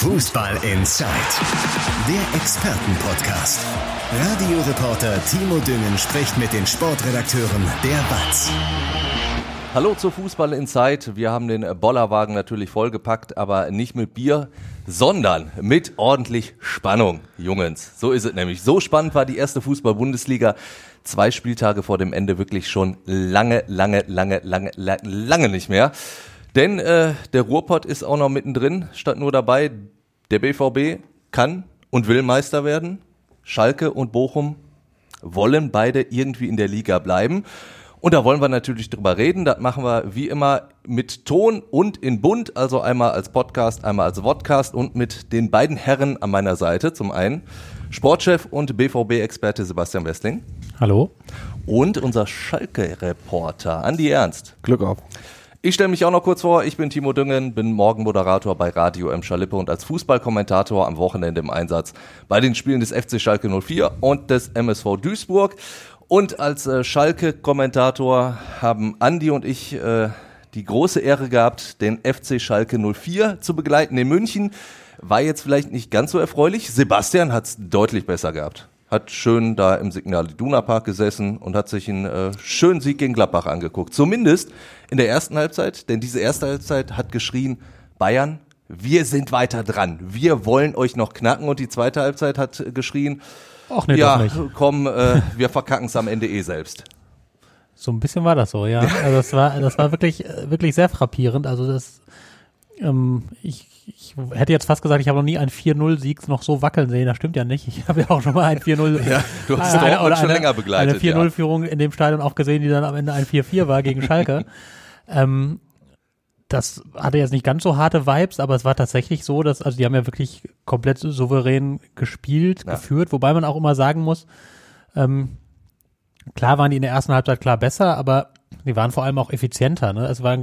Fußball Inside, der Expertenpodcast. Radioreporter Timo Düngen spricht mit den Sportredakteuren der BATS. Hallo zu Fußball Inside. Wir haben den Bollerwagen natürlich vollgepackt, aber nicht mit Bier, sondern mit ordentlich Spannung, Jungens. So ist es nämlich. So spannend war die erste Fußball-Bundesliga. Zwei Spieltage vor dem Ende wirklich schon lange, lange, lange, lange, lange nicht mehr. Denn äh, der Ruhrpott ist auch noch mittendrin, statt nur dabei. Der BVB kann und will Meister werden. Schalke und Bochum wollen beide irgendwie in der Liga bleiben. Und da wollen wir natürlich drüber reden. Das machen wir wie immer mit Ton und in Bund, also einmal als Podcast, einmal als Vodcast und mit den beiden Herren an meiner Seite. Zum einen Sportchef und BVB-Experte Sebastian Westling. Hallo. Und unser Schalke-Reporter Andi Ernst. Glück auf. Ich stelle mich auch noch kurz vor. Ich bin Timo Düngen, bin Morgenmoderator bei Radio M. Schalippe und als Fußballkommentator am Wochenende im Einsatz bei den Spielen des FC Schalke 04 und des MSV Duisburg. Und als äh, Schalke-Kommentator haben Andi und ich äh, die große Ehre gehabt, den FC Schalke 04 zu begleiten in München. War jetzt vielleicht nicht ganz so erfreulich. Sebastian hat es deutlich besser gehabt hat schön da im Signal Iduna Park gesessen und hat sich einen äh, schönen Sieg gegen Gladbach angeguckt. Zumindest in der ersten Halbzeit, denn diese erste Halbzeit hat geschrien, Bayern, wir sind weiter dran. Wir wollen euch noch knacken. Und die zweite Halbzeit hat geschrien, Ach nee, ja, komm, äh, wir verkacken es am Ende eh selbst. So ein bisschen war das so, ja. Also das war, das war wirklich, äh, wirklich sehr frappierend. Also das, ähm, ich, ich hätte jetzt fast gesagt, ich habe noch nie einen 4-0-Sieg noch so wackeln sehen. Das stimmt ja nicht. Ich habe ja auch schon mal ein 4-0, Ja, du hast eine- Dortmund schon eine- länger begleitet, Eine 4-0-Führung in dem Stadion auch gesehen, die dann am Ende ein 4-4 war gegen Schalke. ähm, das hatte jetzt nicht ganz so harte Vibes, aber es war tatsächlich so, dass, also die haben ja wirklich komplett souverän gespielt, Ja. geführt, wobei man auch immer sagen muss, ähm, klar waren die in der ersten Halbzeit klar besser, aber die waren vor allem auch effizienter. Ne? Es waren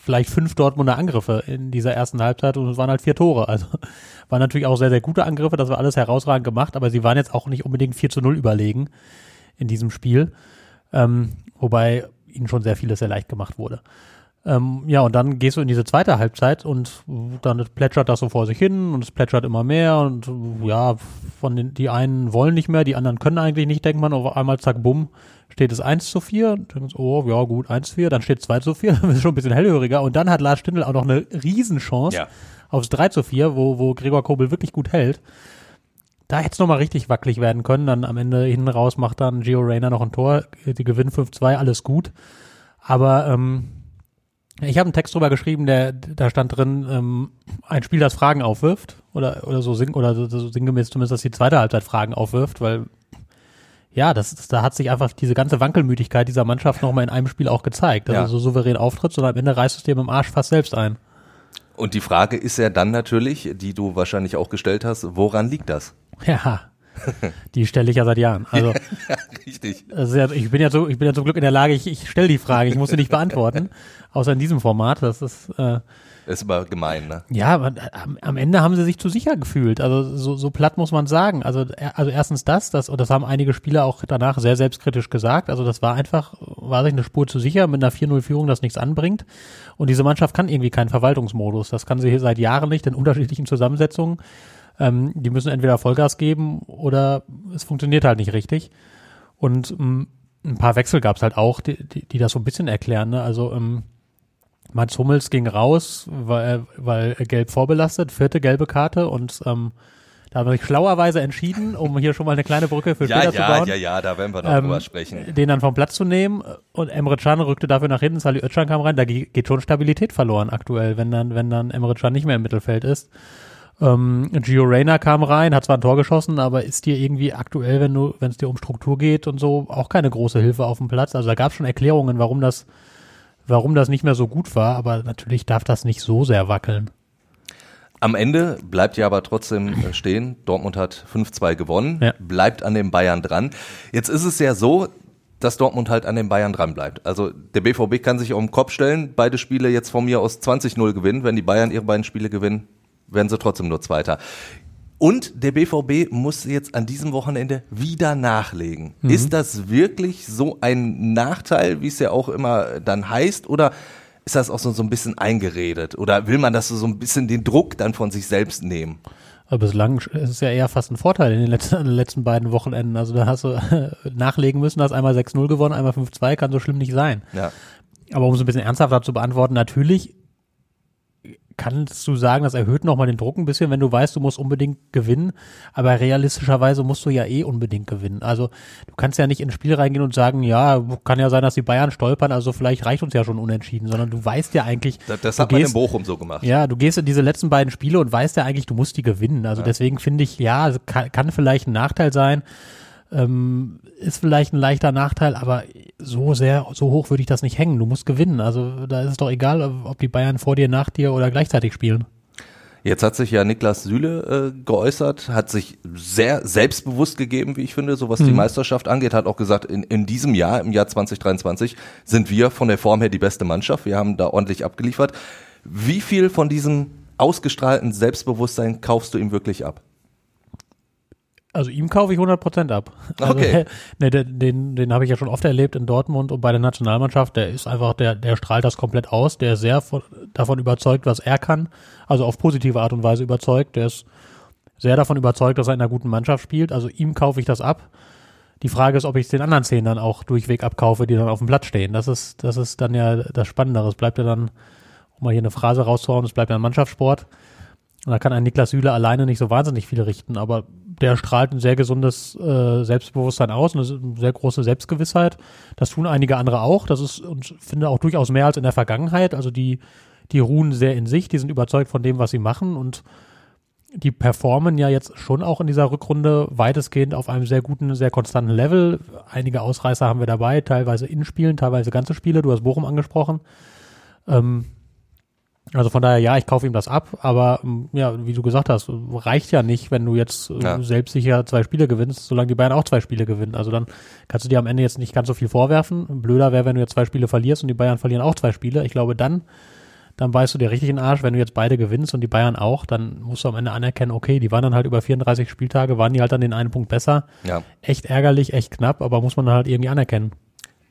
vielleicht fünf Dortmunder Angriffe in dieser ersten Halbzeit und es waren halt vier Tore. Also waren natürlich auch sehr, sehr gute Angriffe, das war alles herausragend gemacht, aber sie waren jetzt auch nicht unbedingt 4 zu 0 überlegen in diesem Spiel, ähm, wobei ihnen schon sehr vieles sehr leicht gemacht wurde. Ähm, ja, und dann gehst du in diese zweite Halbzeit und dann plätschert das so vor sich hin und es plätschert immer mehr und ja, von den, die einen wollen nicht mehr, die anderen können eigentlich nicht, denkt man, auf einmal zack, bumm, steht es 1 zu 4, dann denkst du, oh, ja gut, 1 zu 4, dann steht es 2 zu 4, dann ist schon ein bisschen hellhöriger und dann hat Lars Stindl auch noch eine Riesenchance Ja. aufs 3 zu 4, wo, wo Gregor Kobel wirklich gut hält. Da hätte es nochmal richtig wackelig werden können, dann am Ende hinten raus macht dann Gio Reyna noch ein Tor, die gewinnen 5-2, alles gut. Aber ähm, ich habe einen Text drüber geschrieben, der da stand drin, ähm, ein Spiel, das Fragen aufwirft oder oder so sing oder so, so sinngemäß zumindest, dass die zweite Halbzeit Fragen aufwirft, weil ja, das, das da hat sich einfach diese ganze Wankelmütigkeit dieser Mannschaft nochmal in einem Spiel auch gezeigt, dass Ja. du so souverän auftrittst und am Ende reißt es dir mit dem Arsch fast selbst ein. Und die Frage ist ja dann natürlich, die du wahrscheinlich auch gestellt hast, woran liegt das? Ja, die stelle ich ja seit Jahren. Also Richtig. das ist ja, ich bin ja so, ich bin ja zum Glück in der Lage, ich, ich stelle die Frage, ich muss sie nicht beantworten, außer in diesem Format. Das ist äh, Ist aber gemein, ne? Ja, aber am, am Ende haben sie sich zu sicher gefühlt. Also so, so platt muss man sagen. Also, er- also erstens das, das, und das haben einige Spieler auch danach sehr selbstkritisch gesagt. Also das war einfach, war sich eine Spur zu sicher, mit einer 4-0-Führung das nichts anbringt. Und diese Mannschaft kann irgendwie keinen Verwaltungsmodus. Das kann sie hier seit Jahren nicht in unterschiedlichen Zusammensetzungen. Ähm, die müssen entweder Vollgas geben oder es funktioniert halt nicht richtig. Und ähm, ein paar Wechsel gab es halt auch, die, die, die das so ein bisschen erklären. Ne? Also ähm, Mats Hummels ging raus, weil, weil er gelb vorbelastet, vierte gelbe Karte und ähm, da haben wir sich schlauerweise entschieden, um hier schon mal eine kleine Brücke für Ja, später zu ja, bauen, ja, ja, da werden wir noch Ähm, drüber sprechen. den dann vom Platz zu nehmen und Emre Can rückte dafür nach hinten, Sali Özcan kam rein, da ge- geht schon Stabilität verloren aktuell, wenn dann, wenn dann Emre Can nicht mehr im Mittelfeld ist. Ähm, Gio Reyna kam rein, hat zwar ein Tor geschossen, aber ist dir irgendwie aktuell, wenn du, wenn es dir um Struktur geht und so, auch keine große Hilfe auf dem Platz. Also da gab es schon Erklärungen, warum das, warum das nicht mehr so gut war, aber natürlich darf das nicht so sehr wackeln. Am Ende bleibt ja aber trotzdem äh, stehen. Dortmund hat 5-2 gewonnen, Ja. bleibt an den Bayern dran. Jetzt ist es ja so, dass Dortmund halt an den Bayern dran bleibt. Also der BVB kann sich auf den Kopf stellen, beide Spiele jetzt von mir aus 20-0 gewinnen. Wenn die Bayern ihre beiden Spiele gewinnen, werden sie trotzdem nur Zweiter. Und der BVB muss jetzt an diesem Wochenende wieder nachlegen. Ist das wirklich so ein Nachteil, wie es ja auch immer dann heißt? Oder ist das auch so, so ein bisschen eingeredet? Oder will man das so, so ein bisschen den Druck dann von sich selbst nehmen? Aber bislang ist es ja eher fast ein Vorteil in den letzten, in den letzten beiden Wochenenden. Also da hast du nachlegen müssen, hast einmal 6-0 gewonnen, einmal 5-2, kann so schlimm nicht sein. Ja. Aber um es ein bisschen ernsthafter zu beantworten, natürlich kannst du sagen, das erhöht nochmal den Druck ein bisschen, wenn du weißt, du musst unbedingt gewinnen. Aber realistischerweise musst du ja eh unbedingt gewinnen. Also du kannst ja nicht ins Spiel reingehen und sagen, ja, kann ja sein, dass die Bayern stolpern, also vielleicht reicht uns ja schon unentschieden, sondern du weißt ja eigentlich. Das, das hat du man gehst, in Bochum so gemacht. Ja, du gehst in diese letzten beiden Spiele und weißt ja eigentlich, du musst die gewinnen. Also Ja. deswegen finde ich, ja, kann, kann vielleicht ein Nachteil sein. Ähm, ist vielleicht ein leichter Nachteil, aber so sehr, so hoch würde ich das nicht hängen. Du musst gewinnen. Also da ist es doch egal, ob die Bayern vor dir, nach dir oder gleichzeitig spielen. Jetzt hat sich ja Niklas Süle äh, geäußert, hat sich sehr selbstbewusst gegeben, wie ich finde, so was die Meisterschaft angeht, hat auch gesagt, in, in diesem Jahr, im Jahr 2023, sind wir von der Form her die beste Mannschaft. Wir haben da ordentlich abgeliefert. Wie viel von diesem ausgestrahlten Selbstbewusstsein kaufst du ihm wirklich ab? Also ihm kaufe ich 100% ab. Also, Okay. ne, den, den, den habe ich ja schon oft erlebt in Dortmund und bei der Nationalmannschaft. Der ist einfach, der, der strahlt das komplett aus. Der ist sehr von, davon überzeugt, was er kann. Also auf positive Art und Weise überzeugt. Der ist sehr davon überzeugt, dass er in einer guten Mannschaft spielt. Also ihm kaufe ich das ab. Die Frage ist, ob ich es den anderen zehn dann auch durchweg abkaufe, die dann auf dem Platz stehen. Das ist, das ist dann ja das Spannendere. Es bleibt ja dann, um mal hier eine Phrase rauszuhauen, es bleibt ja ein Mannschaftssport. Und da kann ein Niklas Süle alleine nicht so wahnsinnig viel richten, aber der strahlt ein sehr gesundes äh, Selbstbewusstsein aus, eine sehr große Selbstgewissheit. Das tun einige andere auch. Das ist und finde auch durchaus mehr als in der Vergangenheit. Also die, die ruhen sehr in sich, die sind überzeugt von dem, was sie machen und die performen ja jetzt schon auch in dieser Rückrunde weitestgehend auf einem sehr guten, sehr konstanten Level. Einige Ausreißer haben wir dabei, teilweise in Spielen, teilweise ganze Spiele. Du hast Bochum angesprochen. Ähm, also von daher, ja, ich kaufe ihm das ab, aber ähm, ja, wie du gesagt hast, reicht ja nicht, wenn du jetzt äh, Ja. selbstsicher zwei Spiele gewinnst, solange die Bayern auch zwei Spiele gewinnen. Also dann kannst du dir am Ende jetzt nicht ganz so viel vorwerfen. Blöder wäre, wenn du jetzt zwei Spiele verlierst und die Bayern verlieren auch zwei Spiele. Ich glaube, dann, dann beißt du dir richtig in den Arsch. Wenn du jetzt beide gewinnst und die Bayern auch, dann musst du am Ende anerkennen, okay, die waren dann halt über 34 Spieltage, waren die halt dann den einen Punkt besser. Ja. Echt ärgerlich, echt knapp, aber muss man halt irgendwie anerkennen.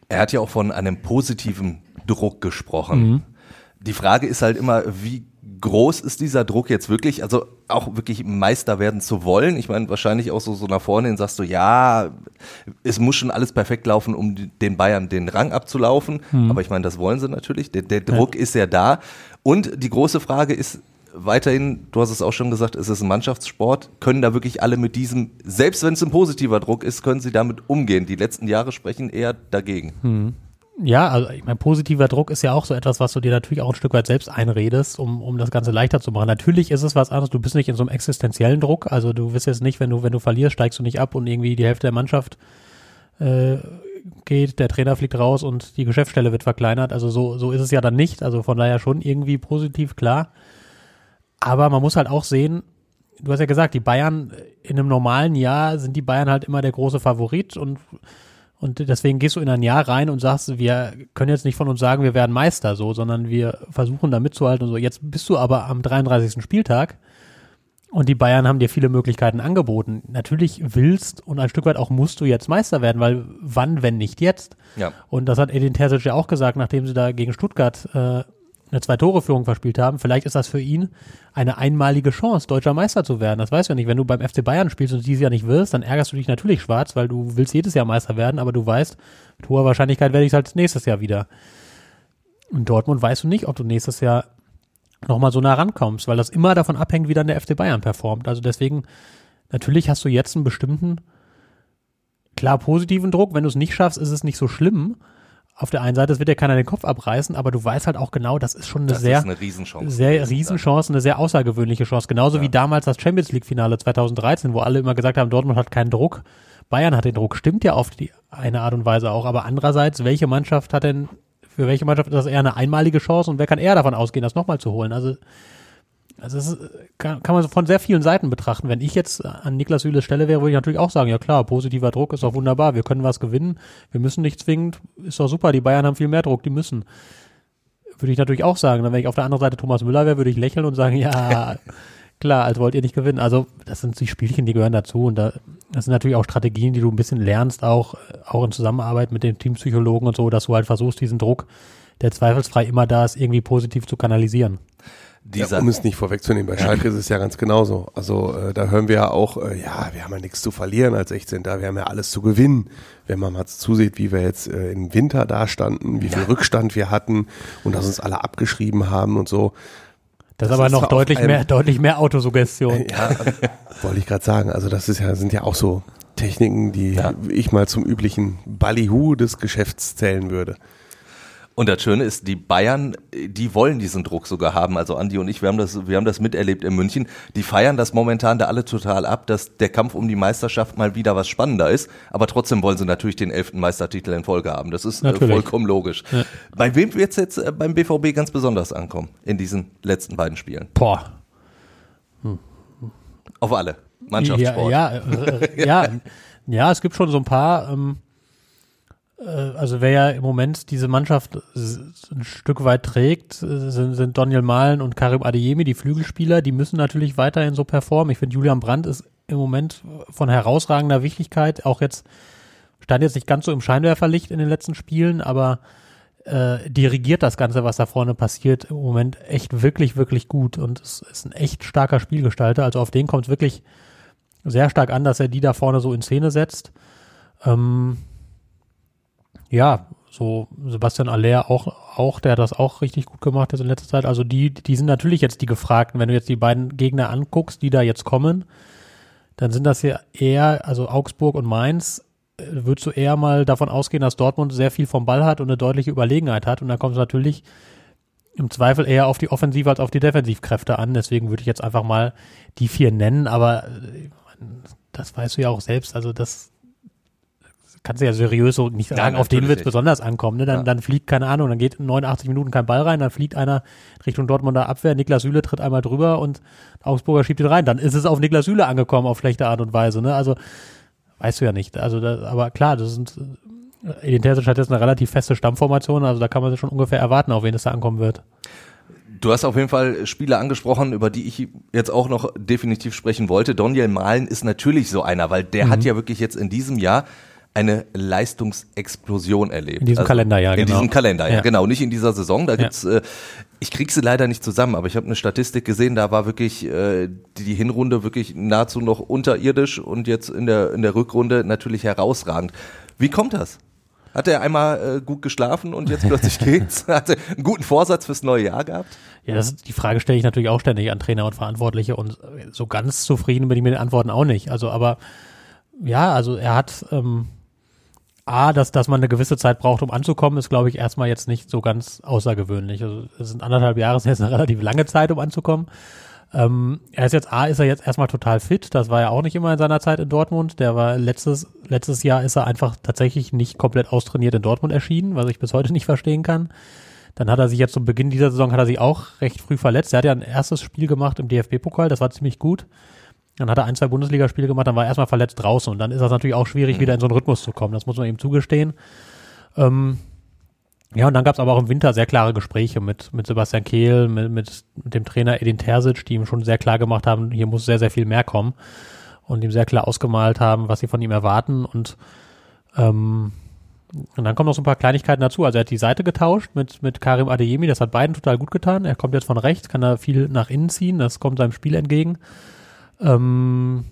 Er hat ja auch von einem positiven Druck gesprochen. Die Frage ist halt immer, wie groß ist dieser Druck jetzt wirklich? Also auch wirklich Meister werden zu wollen. Ich meine, wahrscheinlich auch so, so nach vorne hin sagst du, ja, es muss schon alles perfekt laufen, um den Bayern den Rang abzulaufen. Aber ich meine, das wollen sie natürlich. Der, der Druck ist ja da. Und die große Frage ist weiterhin, du hast es auch schon gesagt, es ist ein Mannschaftssport. Können da wirklich alle mit diesem, selbst wenn es ein positiver Druck ist, können sie damit umgehen? Die letzten Jahre sprechen eher dagegen. Ja, also ich meine, positiver Druck ist ja auch so etwas, was du dir natürlich auch ein Stück weit selbst einredest, um, um das Ganze leichter zu machen. Natürlich ist es was anderes, du bist nicht in so einem existenziellen Druck, also du wirst jetzt nicht, wenn du, wenn du verlierst, steigst du nicht ab und irgendwie die Hälfte der Mannschaft äh, geht, der Trainer fliegt raus und die Geschäftsstelle wird verkleinert. Also so, so ist es ja dann nicht. Also von daher schon irgendwie positiv, klar. Aber man muss halt auch sehen, du hast ja gesagt, die Bayern in einem normalen Jahr sind die Bayern halt immer der große Favorit und und deswegen gehst du in ein Jahr rein und sagst, wir können jetzt nicht von uns sagen, wir werden Meister so, sondern wir versuchen da mitzuhalten und so. Jetzt bist du aber am 33. Spieltag und die Bayern haben dir viele Möglichkeiten angeboten. Natürlich willst und ein Stück weit auch musst du jetzt Meister werden, weil wann, wenn nicht jetzt? Ja. Und das hat Edin Terzic ja auch gesagt, nachdem sie da gegen Stuttgart äh, eine Zwei-Tore-Führung verspielt haben. Vielleicht ist das für ihn eine einmalige Chance, deutscher Meister zu werden. Das weißt du ja nicht. Wenn du beim FC Bayern spielst und dieses Jahr nicht wirst, dann ärgerst du dich natürlich schwarz, weil du willst jedes Jahr Meister werden, aber du weißt, mit hoher Wahrscheinlichkeit werde ich es halt nächstes Jahr wieder. In Dortmund weißt du nicht, ob du nächstes Jahr nochmal so nah rankommst, weil das immer davon abhängt, wie dann der FC Bayern performt. Also deswegen, natürlich hast du jetzt einen bestimmten, klar positiven Druck. Wenn du es nicht schaffst, ist es nicht so schlimm. Auf der einen Seite, es wird dir keiner den Kopf abreißen, aber du weißt halt auch genau, das ist schon eine Das sehr, ist eine Riesenchance. sehr. Riesenchance, eine sehr außergewöhnliche Chance. Genauso wie damals das Champions League Finale 2013, wo alle immer gesagt haben, Dortmund hat keinen Druck. Bayern hat den Druck. Stimmt ja auf die eine Art und Weise auch. Aber andererseits, welche Mannschaft hat denn, für welche Mannschaft ist das eher eine einmalige Chance und wer kann eher davon ausgehen, das nochmal zu holen? Also, also das ist, kann, kann man von sehr vielen Seiten betrachten. Wenn ich jetzt an Niklas Süles Stelle wäre, würde ich natürlich auch sagen, ja klar, positiver Druck ist doch wunderbar, wir können was gewinnen, wir müssen nicht zwingend, ist doch super, die Bayern haben viel mehr Druck, die müssen. Würde ich natürlich auch sagen. Dann, wenn ich auf der anderen Seite Thomas Müller wäre, würde ich lächeln und sagen, ja, klar, als wollt ihr nicht gewinnen. Also das sind die Spielchen, die gehören dazu und da, das sind natürlich auch Strategien, die du ein bisschen lernst, auch, auch in Zusammenarbeit mit den Teampsychologen und so, dass du halt versuchst, diesen Druck der zweifelsfrei immer da ist, irgendwie positiv zu kanalisieren. Ja, um es nicht vorwegzunehmen, bei Schalke ist es ja ganz genauso. Also äh, da hören wir ja auch, äh, ja, wir haben ja nichts zu verlieren als 16. Da wir haben ja alles zu gewinnen. Wenn man mal zusieht, wie wir jetzt äh, im Winter da standen, wie viel Rückstand wir hatten und dass uns alle abgeschrieben haben und so. Das, das ist aber noch deutlich mehr, deutlich mehr Autosuggestion. Ja, wollte ich gerade sagen. Also das ist ja, sind ja auch so Techniken, die ja. ich mal zum üblichen Ballyhoo des Geschäfts zählen würde. Und das Schöne ist, die Bayern, die wollen diesen Druck sogar haben. Also Andi und ich, wir haben das, wir haben das miterlebt in München. Die feiern das momentan da alle total ab, dass der Kampf um die Meisterschaft mal wieder was spannender ist. Aber trotzdem wollen sie natürlich den elften Meistertitel in Folge haben. Das ist äh, natürlich. vollkommen logisch. Ja. Bei wem wird es jetzt äh, beim BVB ganz besonders ankommen in diesen letzten beiden Spielen? Boah. Hm. Auf alle. Mannschaftssport. Ja, ja, äh, ja, ja, es gibt schon so ein paar. Ähm, äh, also wer ja im Moment diese Mannschaft ein Stück weit trägt, äh, sind, sind Daniel Mahlen und Karim Adeyemi, die Flügelspieler, die müssen natürlich weiterhin so performen. Ich finde, Julian Brandt ist im Moment von herausragender Wichtigkeit, auch jetzt stand jetzt nicht ganz so im Scheinwerferlicht in den letzten Spielen, aber äh, dirigiert das Ganze, was da vorne passiert, im Moment echt wirklich, wirklich gut und es ist ein echt starker Spielgestalter. Also auf den kommt es wirklich sehr stark an, dass er die da vorne so in Szene setzt. Ähm, ja, so Sebastian Aller auch, auch, der hat das auch richtig gut gemacht jetzt in letzter Zeit. Also die, die sind natürlich jetzt die Gefragten. Wenn du jetzt die beiden Gegner anguckst, die da jetzt kommen, dann sind das ja eher, also Augsburg und Mainz, äh, würdest du eher mal davon ausgehen, dass Dortmund sehr viel vom Ball hat und eine deutliche Überlegenheit hat. Und dann kommt es natürlich im Zweifel eher auf die Offensive als auf die Defensivkräfte an. Deswegen würde ich jetzt einfach mal die vier nennen, aber äh, das weißt du ja auch selbst. Also das, kannst du ja seriös so nicht sagen, ja, auf den wird es besonders ankommen. Ne? Dann, ja. dann fliegt, keine Ahnung, dann geht in 89 Minuten kein Ball rein, dann fliegt einer Richtung Dortmunder Abwehr, Niklas Süle tritt einmal drüber und Augsburger schiebt ihn rein. Dann ist es auf Niklas Süle angekommen auf schlechte Art und Weise. Ne? Also weißt du ja nicht. Also das, aber klar, das sind Terzic hat jetzt eine relativ feste Stammformation, also da kann man sich schon ungefähr erwarten, auf wen es da ankommen wird. Du hast auf jeden Fall Spiele angesprochen, über die ich jetzt auch noch definitiv sprechen wollte. Daniel Mahlen ist natürlich so einer, weil der mhm. hat ja wirklich jetzt in diesem Jahr eine Leistungsexplosion erlebt. In diesem also, Kalenderjahr, genau. In diesem Kalenderjahr, ja. genau. Nicht in dieser Saison. Da gibt's, ja. äh, ich krieg sie leider nicht zusammen, aber ich habe eine Statistik gesehen, da war wirklich äh, die Hinrunde wirklich nahezu noch unterirdisch und jetzt in der, in der Rückrunde natürlich herausragend. Wie kommt das? Hat er einmal äh, gut geschlafen und jetzt plötzlich geht's? Hat er einen guten Vorsatz fürs neue Jahr gehabt? Ja, das die Frage stelle ich natürlich auch ständig an Trainer und Verantwortliche und so ganz zufrieden bin ich mit den Antworten auch nicht. Also, aber ja, also er hat ähm, A, dass, dass man eine gewisse Zeit braucht, um anzukommen, ist, glaube ich, erstmal jetzt nicht so ganz außergewöhnlich. Also es sind anderthalb Jahre, ist jetzt eine relativ lange Zeit, um anzukommen. Ähm, er ist jetzt A, ist er jetzt erstmal total fit. Das war ja auch nicht immer in seiner Zeit in Dortmund. Der war letztes, letztes Jahr ist er einfach tatsächlich nicht komplett austrainiert in Dortmund erschienen, was ich bis heute nicht verstehen kann. Dann hat er sich jetzt zum Beginn dieser Saison hat er sich auch recht früh verletzt. Er hat ja ein erstes Spiel gemacht im DFB-Pokal, das war ziemlich gut. Dann hat er ein, zwei Bundesligaspiele gemacht, dann war er erstmal verletzt draußen und dann ist das natürlich auch schwierig, mhm. wieder in so einen Rhythmus zu kommen. Das muss man ihm zugestehen. Ähm, ja, und dann gab es aber auch im Winter sehr klare Gespräche mit, mit Sebastian Kehl, mit, mit, mit dem Trainer Edin Terzic, die ihm schon sehr klar gemacht haben, hier muss sehr, sehr viel mehr kommen und ihm sehr klar ausgemalt haben, was sie von ihm erwarten und ähm, und dann kommen noch so ein paar Kleinigkeiten dazu. Also er hat die Seite getauscht mit, mit Karim Adeyemi, das hat beiden total gut getan. Er kommt jetzt von rechts, kann da viel nach innen ziehen, das kommt seinem Spiel entgegen. Ähm,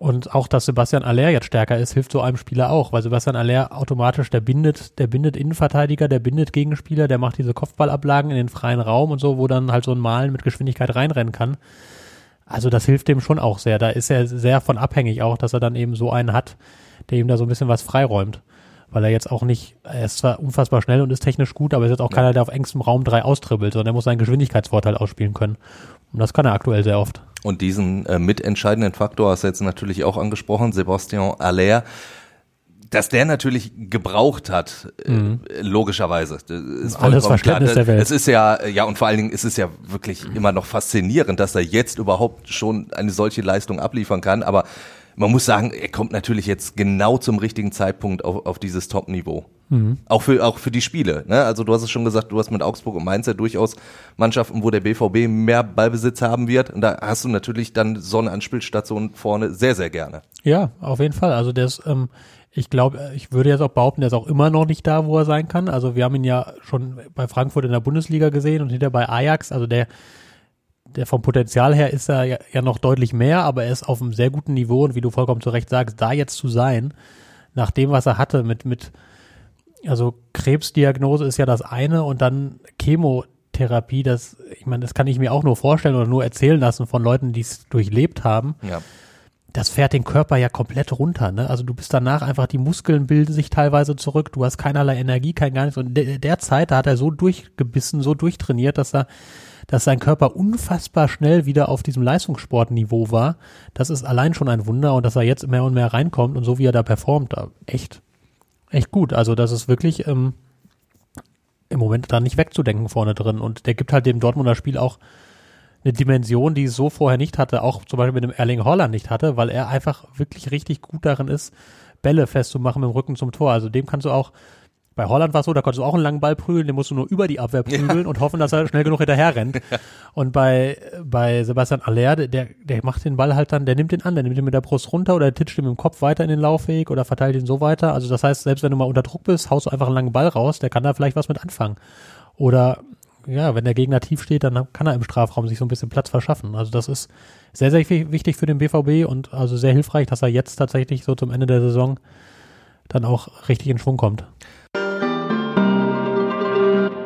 und auch, dass Sebastian Aller jetzt stärker ist, hilft so einem Spieler auch, weil Sebastian Aller automatisch, der bindet, der bindet Innenverteidiger, der bindet Gegenspieler, der macht diese Kopfballablagen in den freien Raum und so, wo dann halt so ein Malen mit Geschwindigkeit reinrennen kann. Also das hilft dem schon auch sehr. Da ist er sehr von abhängig auch, dass er dann eben so einen hat, der ihm da so ein bisschen was freiräumt. Weil er jetzt auch nicht, er ist zwar unfassbar schnell und ist technisch gut, aber er ist jetzt auch keiner, der auf engstem Raum drei austribbelt, sondern er muss seinen Geschwindigkeitsvorteil ausspielen können. Und das kann er aktuell sehr oft. Und diesen äh, mitentscheidenden Faktor hast du jetzt natürlich auch angesprochen, Sebastian Aller dass der natürlich gebraucht hat, äh, mhm. logischerweise. Ist Alles Verständnis klar. der Welt. Es ist ja, ja, und vor allen Dingen ist es ja wirklich immer noch faszinierend, dass er jetzt überhaupt schon eine solche Leistung abliefern kann. Aber man muss sagen, er kommt natürlich jetzt genau zum richtigen Zeitpunkt auf, auf dieses Top-Niveau. Mhm. Auch für, auch für die Spiele. Ne? Also du hast es schon gesagt, du hast mit Augsburg und Mainz ja durchaus Mannschaften, wo der BVB mehr Ballbesitz haben wird. Und da hast du natürlich dann so eine Anspielstation vorne sehr, sehr gerne. Ja, auf jeden Fall. Also das, ähm, ich glaube, ich würde jetzt auch behaupten, der ist auch immer noch nicht da, wo er sein kann. Also wir haben ihn ja schon bei Frankfurt in der Bundesliga gesehen und hinter bei Ajax. Also der, der vom Potenzial her ist er ja, ja noch deutlich mehr, aber er ist auf einem sehr guten Niveau und wie du vollkommen zu Recht sagst, da jetzt zu sein, nach dem, was er hatte, mit, mit, also Krebsdiagnose ist ja das eine und dann Chemotherapie, das, ich meine, das kann ich mir auch nur vorstellen oder nur erzählen lassen von Leuten, die es durchlebt haben. Ja das fährt den Körper ja komplett runter. Ne? Also du bist danach einfach, die Muskeln bilden sich teilweise zurück, du hast keinerlei Energie, kein gar nichts. Und der, der Zeit, da hat er so durchgebissen, so durchtrainiert, dass er, dass sein Körper unfassbar schnell wieder auf diesem Leistungssportniveau war. Das ist allein schon ein Wunder und dass er jetzt mehr und mehr reinkommt und so wie er da performt, echt, echt gut. Also das ist wirklich ähm, im Moment da nicht wegzudenken vorne drin. Und der gibt halt dem Dortmunder Spiel auch eine Dimension, die es so vorher nicht hatte, auch zum Beispiel mit dem Erling Holland nicht hatte, weil er einfach wirklich richtig gut darin ist, Bälle festzumachen mit dem Rücken zum Tor. Also dem kannst du auch, bei Holland war es so, da konntest du auch einen langen Ball prügeln, den musst du nur über die Abwehr prügeln ja. und hoffen, dass er schnell genug hinterher rennt. Und bei, bei Sebastian Aller, der, der macht den Ball halt dann, der nimmt den an, der nimmt ihn mit der Brust runter oder der titscht ihn mit dem Kopf weiter in den Laufweg oder verteilt ihn so weiter. Also das heißt, selbst wenn du mal unter Druck bist, haust du einfach einen langen Ball raus, der kann da vielleicht was mit anfangen. Oder ja, wenn der Gegner tief steht, dann kann er im Strafraum sich so ein bisschen Platz verschaffen. Also das ist sehr, sehr wichtig für den BVB und also sehr hilfreich, dass er jetzt tatsächlich so zum Ende der Saison dann auch richtig in Schwung kommt.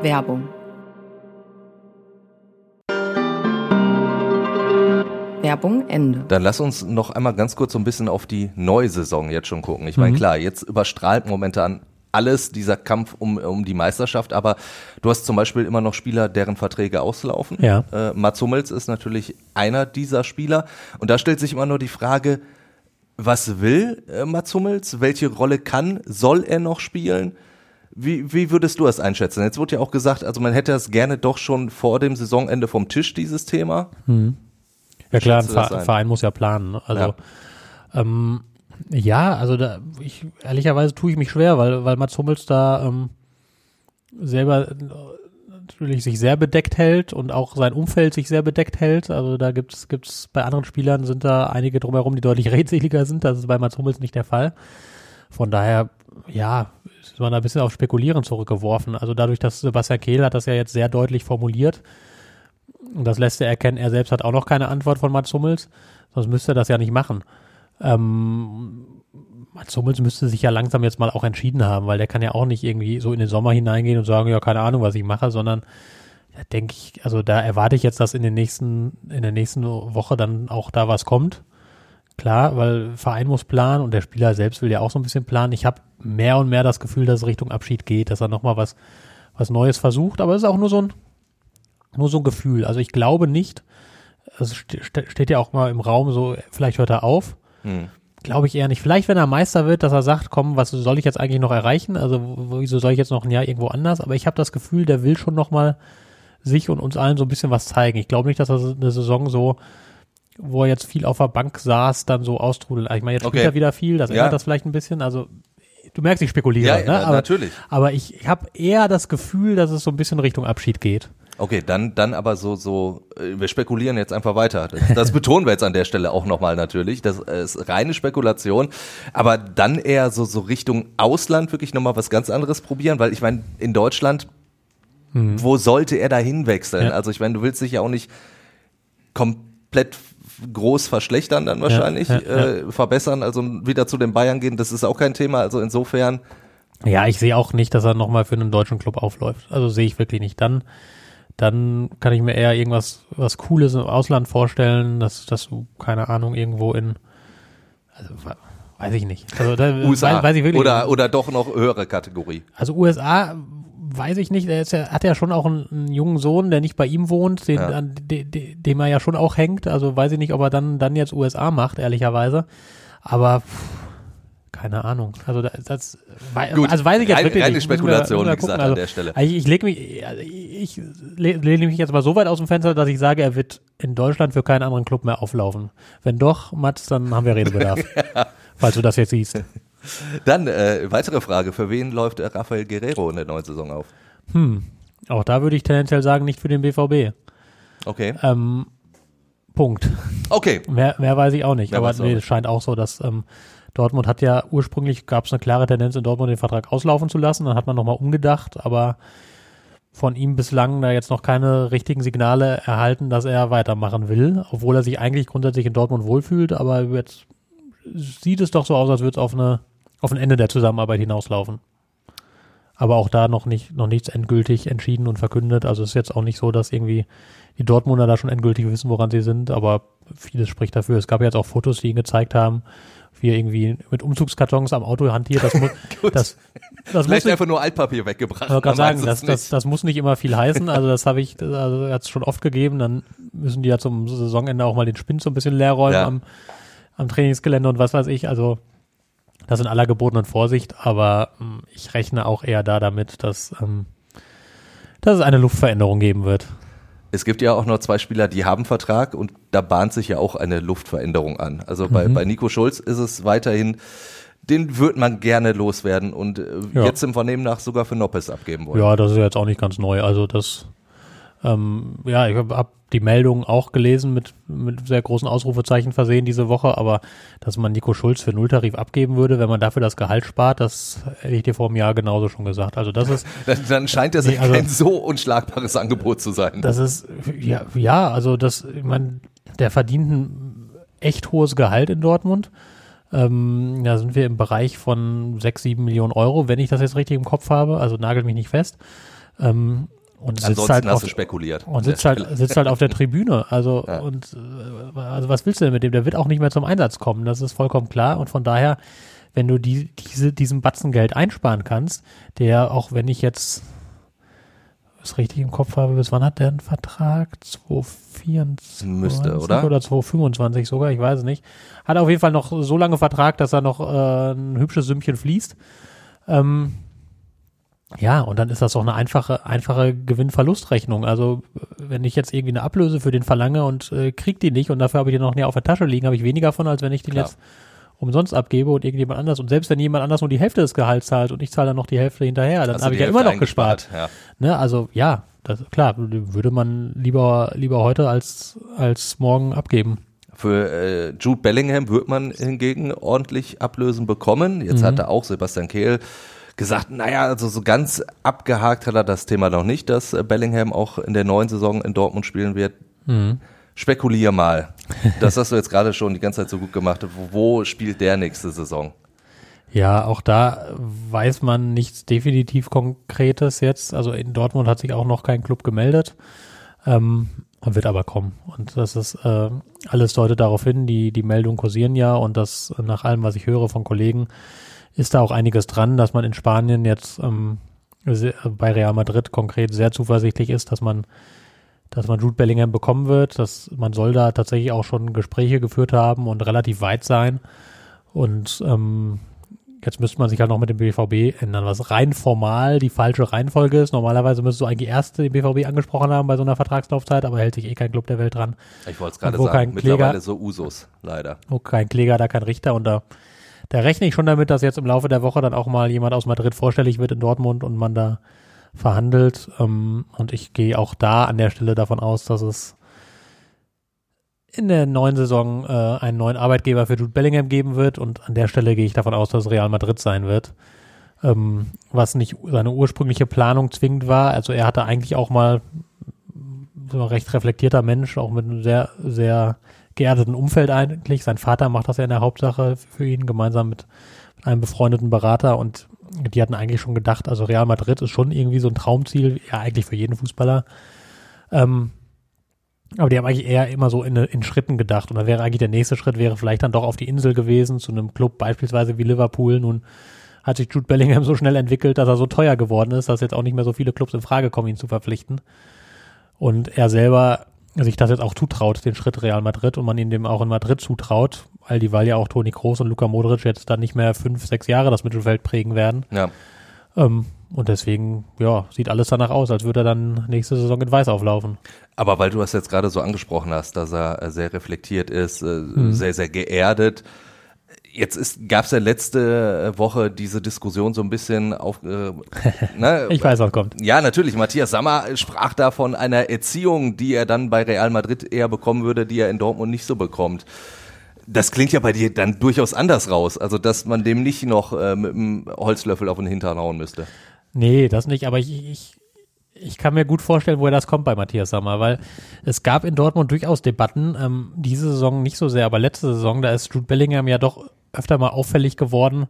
Werbung. Werbung Ende. Dann lass uns noch einmal ganz kurz so ein bisschen auf die neue Saison jetzt schon gucken. Ich meine, mhm. klar, jetzt überstrahlt momentan alles, dieser Kampf um, um die Meisterschaft, aber du hast zum Beispiel immer noch Spieler, deren Verträge auslaufen. Ja. Äh, Mats Hummels ist natürlich einer dieser Spieler und da stellt sich immer nur die Frage, was will äh, Mats Hummels? Welche Rolle kann, soll er noch spielen? Wie, wie würdest du das einschätzen? Jetzt wurde ja auch gesagt, also man hätte das gerne doch schon vor dem Saisonende vom Tisch, dieses Thema. Hm. Ja klar, ein Verein muss ja planen. Ne? Also ja. Ähm, ja, also da, ich, ehrlicherweise tue ich mich schwer, weil, weil Mats Hummels da ähm, selber äh, natürlich sich sehr bedeckt hält und auch sein Umfeld sich sehr bedeckt hält. Also da gibt's gibt's bei anderen Spielern sind da einige drumherum, die deutlich redseliger sind. Das ist bei Mats Hummels nicht der Fall. Von daher, ja, da ein bisschen auf Spekulieren zurückgeworfen. Also dadurch, dass Sebastian Kehl hat das ja jetzt sehr deutlich formuliert. Und das lässt er erkennen, er selbst hat auch noch keine Antwort von Mats Hummels. Sonst müsste er das ja nicht machen. Ähm, Mats Hummels müsste sich ja langsam jetzt mal auch entschieden haben, weil der kann ja auch nicht irgendwie so in den Sommer hineingehen und sagen, ja, keine Ahnung, was ich mache, sondern ja, denke ich, also da erwarte ich jetzt, dass in den nächsten, in der nächsten Woche dann auch da was kommt. Klar, weil Verein muss planen und der Spieler selbst will ja auch so ein bisschen planen. Ich habe mehr und mehr das Gefühl, dass es Richtung Abschied geht, dass er nochmal was, was Neues versucht, aber es ist auch nur so ein, nur so ein Gefühl. Also ich glaube nicht, es steht ja auch mal im Raum so, vielleicht hört er auf. Hm. Glaube ich eher nicht. Vielleicht, wenn er Meister wird, dass er sagt, komm, was soll ich jetzt eigentlich noch erreichen? Also wieso soll ich jetzt noch ein Jahr irgendwo anders? Aber ich habe das Gefühl, der will schon noch mal sich und uns allen so ein bisschen was zeigen. Ich glaube nicht, dass er eine Saison so, wo er jetzt viel auf der Bank saß, dann so austrudelt. Ich meine, jetzt okay. spielt er wieder viel, das ja. ändert das vielleicht ein bisschen. Also du merkst, ich spekuliere. Ja, ne? aber, natürlich. Aber ich, ich habe eher das Gefühl, dass es so ein bisschen Richtung Abschied geht. Okay, dann, dann aber so, so, äh, wir spekulieren jetzt einfach weiter. Das, das betonen wir jetzt an der Stelle auch nochmal natürlich. Das ist reine Spekulation. Aber dann eher so, so Richtung Ausland wirklich nochmal was ganz anderes probieren, weil ich meine, in Deutschland, mhm. wo sollte er da hinwechseln? Ja. Also ich meine, du willst dich ja auch nicht komplett groß verschlechtern dann wahrscheinlich, ja, ja, äh, verbessern, also wieder zu den Bayern gehen, das ist auch kein Thema. Also insofern. Ja, ich sehe auch nicht, dass er nochmal für einen deutschen Club aufläuft. Also sehe ich wirklich nicht. Dann dann kann ich mir eher irgendwas was Cooles im Ausland vorstellen, dass, dass du, keine Ahnung, irgendwo in, also weiß ich nicht. Also da, USA weiß, weiß ich wirklich oder, oder doch noch höhere Kategorie. Also USA weiß ich nicht, er ist ja, hat ja schon auch einen, einen jungen Sohn, der nicht bei ihm wohnt, den, ja. an de, de, dem er ja schon auch hängt. Also weiß ich nicht, ob er dann, dann jetzt USA macht, ehrlicherweise. Aber pff, keine Ahnung. Also das, Gut, also weiß ich jetzt rein, wirklich reine nicht. Spekulation, wie gesagt, also, an der Stelle. Ich, ich lege mich, ich lehne mich jetzt mal so weit aus dem Fenster, dass ich sage, er wird in Deutschland für keinen anderen Club mehr auflaufen. Wenn doch, Mats, dann haben wir Redebedarf. Falls du das jetzt siehst. Dann äh, weitere Frage, für wen läuft Rafael Guerrero in der neuen Saison auf? Auch da würde ich tendenziell sagen, nicht für den BVB. Okay. Ähm, Punkt. Okay. Mehr, mehr weiß ich auch nicht. Mehr aber auch nee, es scheint auch so, dass ähm, Dortmund hat ja ursprünglich gab es eine klare Tendenz in Dortmund den Vertrag auslaufen zu lassen. Dann hat man nochmal umgedacht, aber von ihm bislang da jetzt noch keine richtigen Signale erhalten, dass er weitermachen will, obwohl er sich eigentlich grundsätzlich in Dortmund wohlfühlt. Aber jetzt sieht es doch so aus, als würde es auf eine auf ein Ende der Zusammenarbeit hinauslaufen. Aber auch da noch nicht noch nichts endgültig entschieden und verkündet. Also es ist jetzt auch nicht so, dass irgendwie die Dortmunder da schon endgültig wissen, woran sie sind, aber vieles spricht dafür. Es gab jetzt auch Fotos, die ihn gezeigt haben, wie er irgendwie mit Umzugskartons am Auto hantiert. Das, muss, das, das muss Vielleicht nicht, einfach nur Altpapier weggebracht. ich wollte gerade man sagen, das, das, das muss nicht immer viel heißen. Also das habe ich, also hat es schon oft gegeben. Dann müssen die ja zum Saisonende auch mal den Spind so ein bisschen leer räumen Ja. am, am Trainingsgelände und was weiß ich. Also das in aller gebotenen Vorsicht, aber ähm, ich rechne auch eher da damit, dass, ähm, dass es eine Luftveränderung geben wird. Es gibt ja auch noch zwei Spieler, die haben Vertrag und da bahnt sich ja auch eine Luftveränderung an. Also bei, Mhm. bei Nico Schulz ist es weiterhin, den wird man gerne loswerden und äh, Ja. jetzt im Vernehmen nach sogar für Noppes abgeben wollen. Ja, das ist jetzt auch nicht ganz neu. Also das, ähm, ja, ich habe hab die Meldung auch gelesen mit, mit sehr großen Ausrufezeichen versehen diese Woche, aber dass man Nico Schulz für Nulltarif abgeben würde, wenn man dafür das Gehalt spart, das hätte ich dir vor einem Jahr genauso schon gesagt. Also das ist, Dann, dann scheint das Nee, also- kein so unschlagbares Angebot zu sein. das ist, ja, ja, also das, ich meine, der verdient ein echt hohes Gehalt in Dortmund. Ähm, da sind wir im Bereich von sechs, sieben Millionen Euro, wenn ich das jetzt richtig im Kopf habe. Also nagelt mich nicht fest. Ähm, und sitzt Ansonsten halt hast auf, du spekuliert. und sitzt halt, sitzt halt auf der Tribüne. Also, Ja. und äh, also was willst du denn mit dem? Der wird auch nicht mehr zum Einsatz kommen. Das ist vollkommen klar. Und von daher, wenn du die, diese, diesen Batzen Geld einsparen kannst, der, auch wenn ich jetzt es richtig im Kopf habe, bis wann hat der einen Vertrag? 2024 Müsste, oder? Oder 2025 sogar, ich weiß es nicht. Hat auf jeden Fall noch so lange Vertrag, dass er noch äh, ein hübsches Sümmchen fließt. Ähm, ja, und dann ist das doch eine einfache, einfache Gewinn-Verlust-Rechnung. Also, wenn ich jetzt irgendwie eine Ablöse für den verlange und äh, krieg die nicht und dafür habe ich den noch näher auf der Tasche liegen, habe ich weniger von, als wenn ich den Klar. jetzt umsonst abgebe und irgendjemand anders. Und selbst wenn jemand anders nur die Hälfte des Gehalts zahlt und ich zahle dann noch die Hälfte hinterher, dann du habe ich ja immer noch gespart. Ja. Ne? Also, ja, das, klar, würde man lieber, lieber heute als, als morgen abgeben. Für äh, Jude Bellingham wird man hingegen ordentlich Ablösen bekommen. Jetzt Mhm. hat er auch Sebastian Kehl gesagt, naja, also so ganz abgehakt hat er das Thema noch nicht, dass äh, Bellingham auch in der neuen Saison in Dortmund spielen wird. Mhm. Spekulier mal. Das hast du jetzt gerade schon die ganze Zeit so gut gemacht. Wo, wo spielt der nächste Saison? Ja, auch da weiß man nichts definitiv Konkretes jetzt. Also in Dortmund hat sich auch noch kein Club gemeldet ähm, und wird aber kommen. Und das ist äh, alles deutet darauf hin. Die die Meldungen kursieren ja und das nach allem, was ich höre von Kollegen, ist da auch einiges dran, dass man in Spanien jetzt ähm, bei Real Madrid konkret sehr zuversichtlich ist, dass man dass man Jude Bellingham bekommen wird, dass man soll da tatsächlich auch schon Gespräche geführt haben und relativ weit sein. Und ähm, jetzt müsste man sich halt noch mit dem BVB ändern, was rein formal die falsche Reihenfolge ist. Normalerweise müsstest du eigentlich erst den BVB angesprochen haben bei so einer Vertragslaufzeit, aber hält sich eh kein Club der Welt dran. Ich wollte es gerade wo sagen. kein Mittlerweile Kläger- so Usus, leider. Oh, kein Kläger, da kein Richter und da, da rechne ich schon damit, dass jetzt im Laufe der Woche dann auch mal jemand aus Madrid vorstellig wird in Dortmund und man da verhandelt. Ähm, und ich gehe auch da an der Stelle davon aus, dass es in der neuen Saison äh, einen neuen Arbeitgeber für Jude Bellingham geben wird und an der Stelle gehe ich davon aus, dass es Real Madrid sein wird. Ähm, was nicht seine ursprüngliche Planung zwingend war. Also er hatte eigentlich auch mal so ein recht reflektierter Mensch, auch mit einem sehr, sehr geerdeten Umfeld eigentlich. Sein Vater macht das ja in der Hauptsache für ihn, gemeinsam mit, mit einem befreundeten Berater und die hatten eigentlich schon gedacht, also Real Madrid ist schon irgendwie so ein Traumziel, ja eigentlich für jeden Fußballer. Ähm, aber die haben eigentlich eher immer so in, in Schritten gedacht. Und da wäre eigentlich der nächste Schritt, wäre vielleicht dann doch auf die Insel gewesen, zu einem Club beispielsweise wie Liverpool. Nun hat sich Jude Bellingham so schnell entwickelt, dass er so teuer geworden ist, dass jetzt auch nicht mehr so viele Clubs in Frage kommen, ihn zu verpflichten. Und er selber sich das jetzt auch zutraut, den Schritt Real Madrid und man ihn dem auch in Madrid zutraut, all die, weil ja auch Toni Kroos und Luka Modric jetzt dann nicht mehr fünf, sechs Jahre das Mittelfeld prägen werden. Ja. Ähm, und deswegen, ja, sieht alles danach aus, als würde er dann nächste Saison in Weiß auflaufen. Aber weil du das jetzt gerade so angesprochen hast, dass er äh, sehr reflektiert ist, äh, Mhm. sehr, sehr geerdet. Jetzt ist, gab es ja letzte Woche diese Diskussion so ein bisschen auf. Äh, ne, Ich weiß, was kommt. Ja, natürlich. Matthias Sammer sprach da von einer Erziehung, die er dann bei Real Madrid eher bekommen würde, die er in Dortmund nicht so bekommt. Das klingt ja bei dir dann durchaus anders raus. Also, dass man dem nicht noch äh, mit einem Holzlöffel auf den Hintern hauen müsste. Nee, das nicht, aber ich, ich, ich kann mir gut vorstellen, woher das kommt bei Matthias Sammer, weil es gab in Dortmund durchaus Debatten, ähm, diese Saison nicht so sehr, aber letzte Saison, da ist Jude Bellingham ja doch öfter mal auffällig geworden,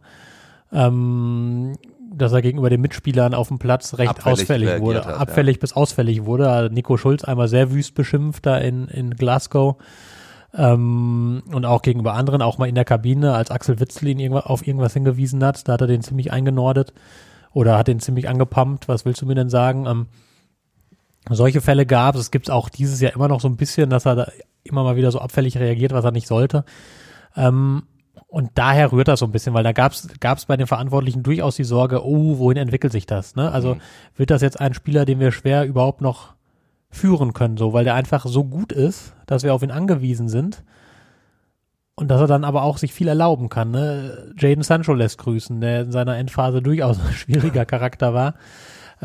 ähm, dass er gegenüber den Mitspielern auf dem Platz recht Abfällig ausfällig wurde, hat, ja. abfällig bis ausfällig wurde. Also Nico Schulz einmal sehr wüst beschimpft da in, in Glasgow. Ähm, und auch gegenüber anderen, auch mal in der Kabine, als Axel Witzel ihn irgendwa- auf irgendwas hingewiesen hat, da hat er den ziemlich eingenordet oder hat den ziemlich angepumpt. Was willst du mir denn sagen? Ähm, solche Fälle gab es. Es gibt auch dieses Jahr immer noch so ein bisschen, dass er da immer mal wieder so abfällig reagiert, was er nicht sollte. Ähm, und daher rührt das so ein bisschen, weil da gab es bei den Verantwortlichen durchaus die Sorge, oh, wohin entwickelt sich das? Ne? Also wird das jetzt ein Spieler, den wir schwer überhaupt noch führen können, so, weil der einfach so gut ist, dass wir auf ihn angewiesen sind. Und dass er dann aber auch sich viel erlauben kann. Ne? Jaden Sancho lässt grüßen, der in seiner Endphase durchaus ein schwieriger Charakter war.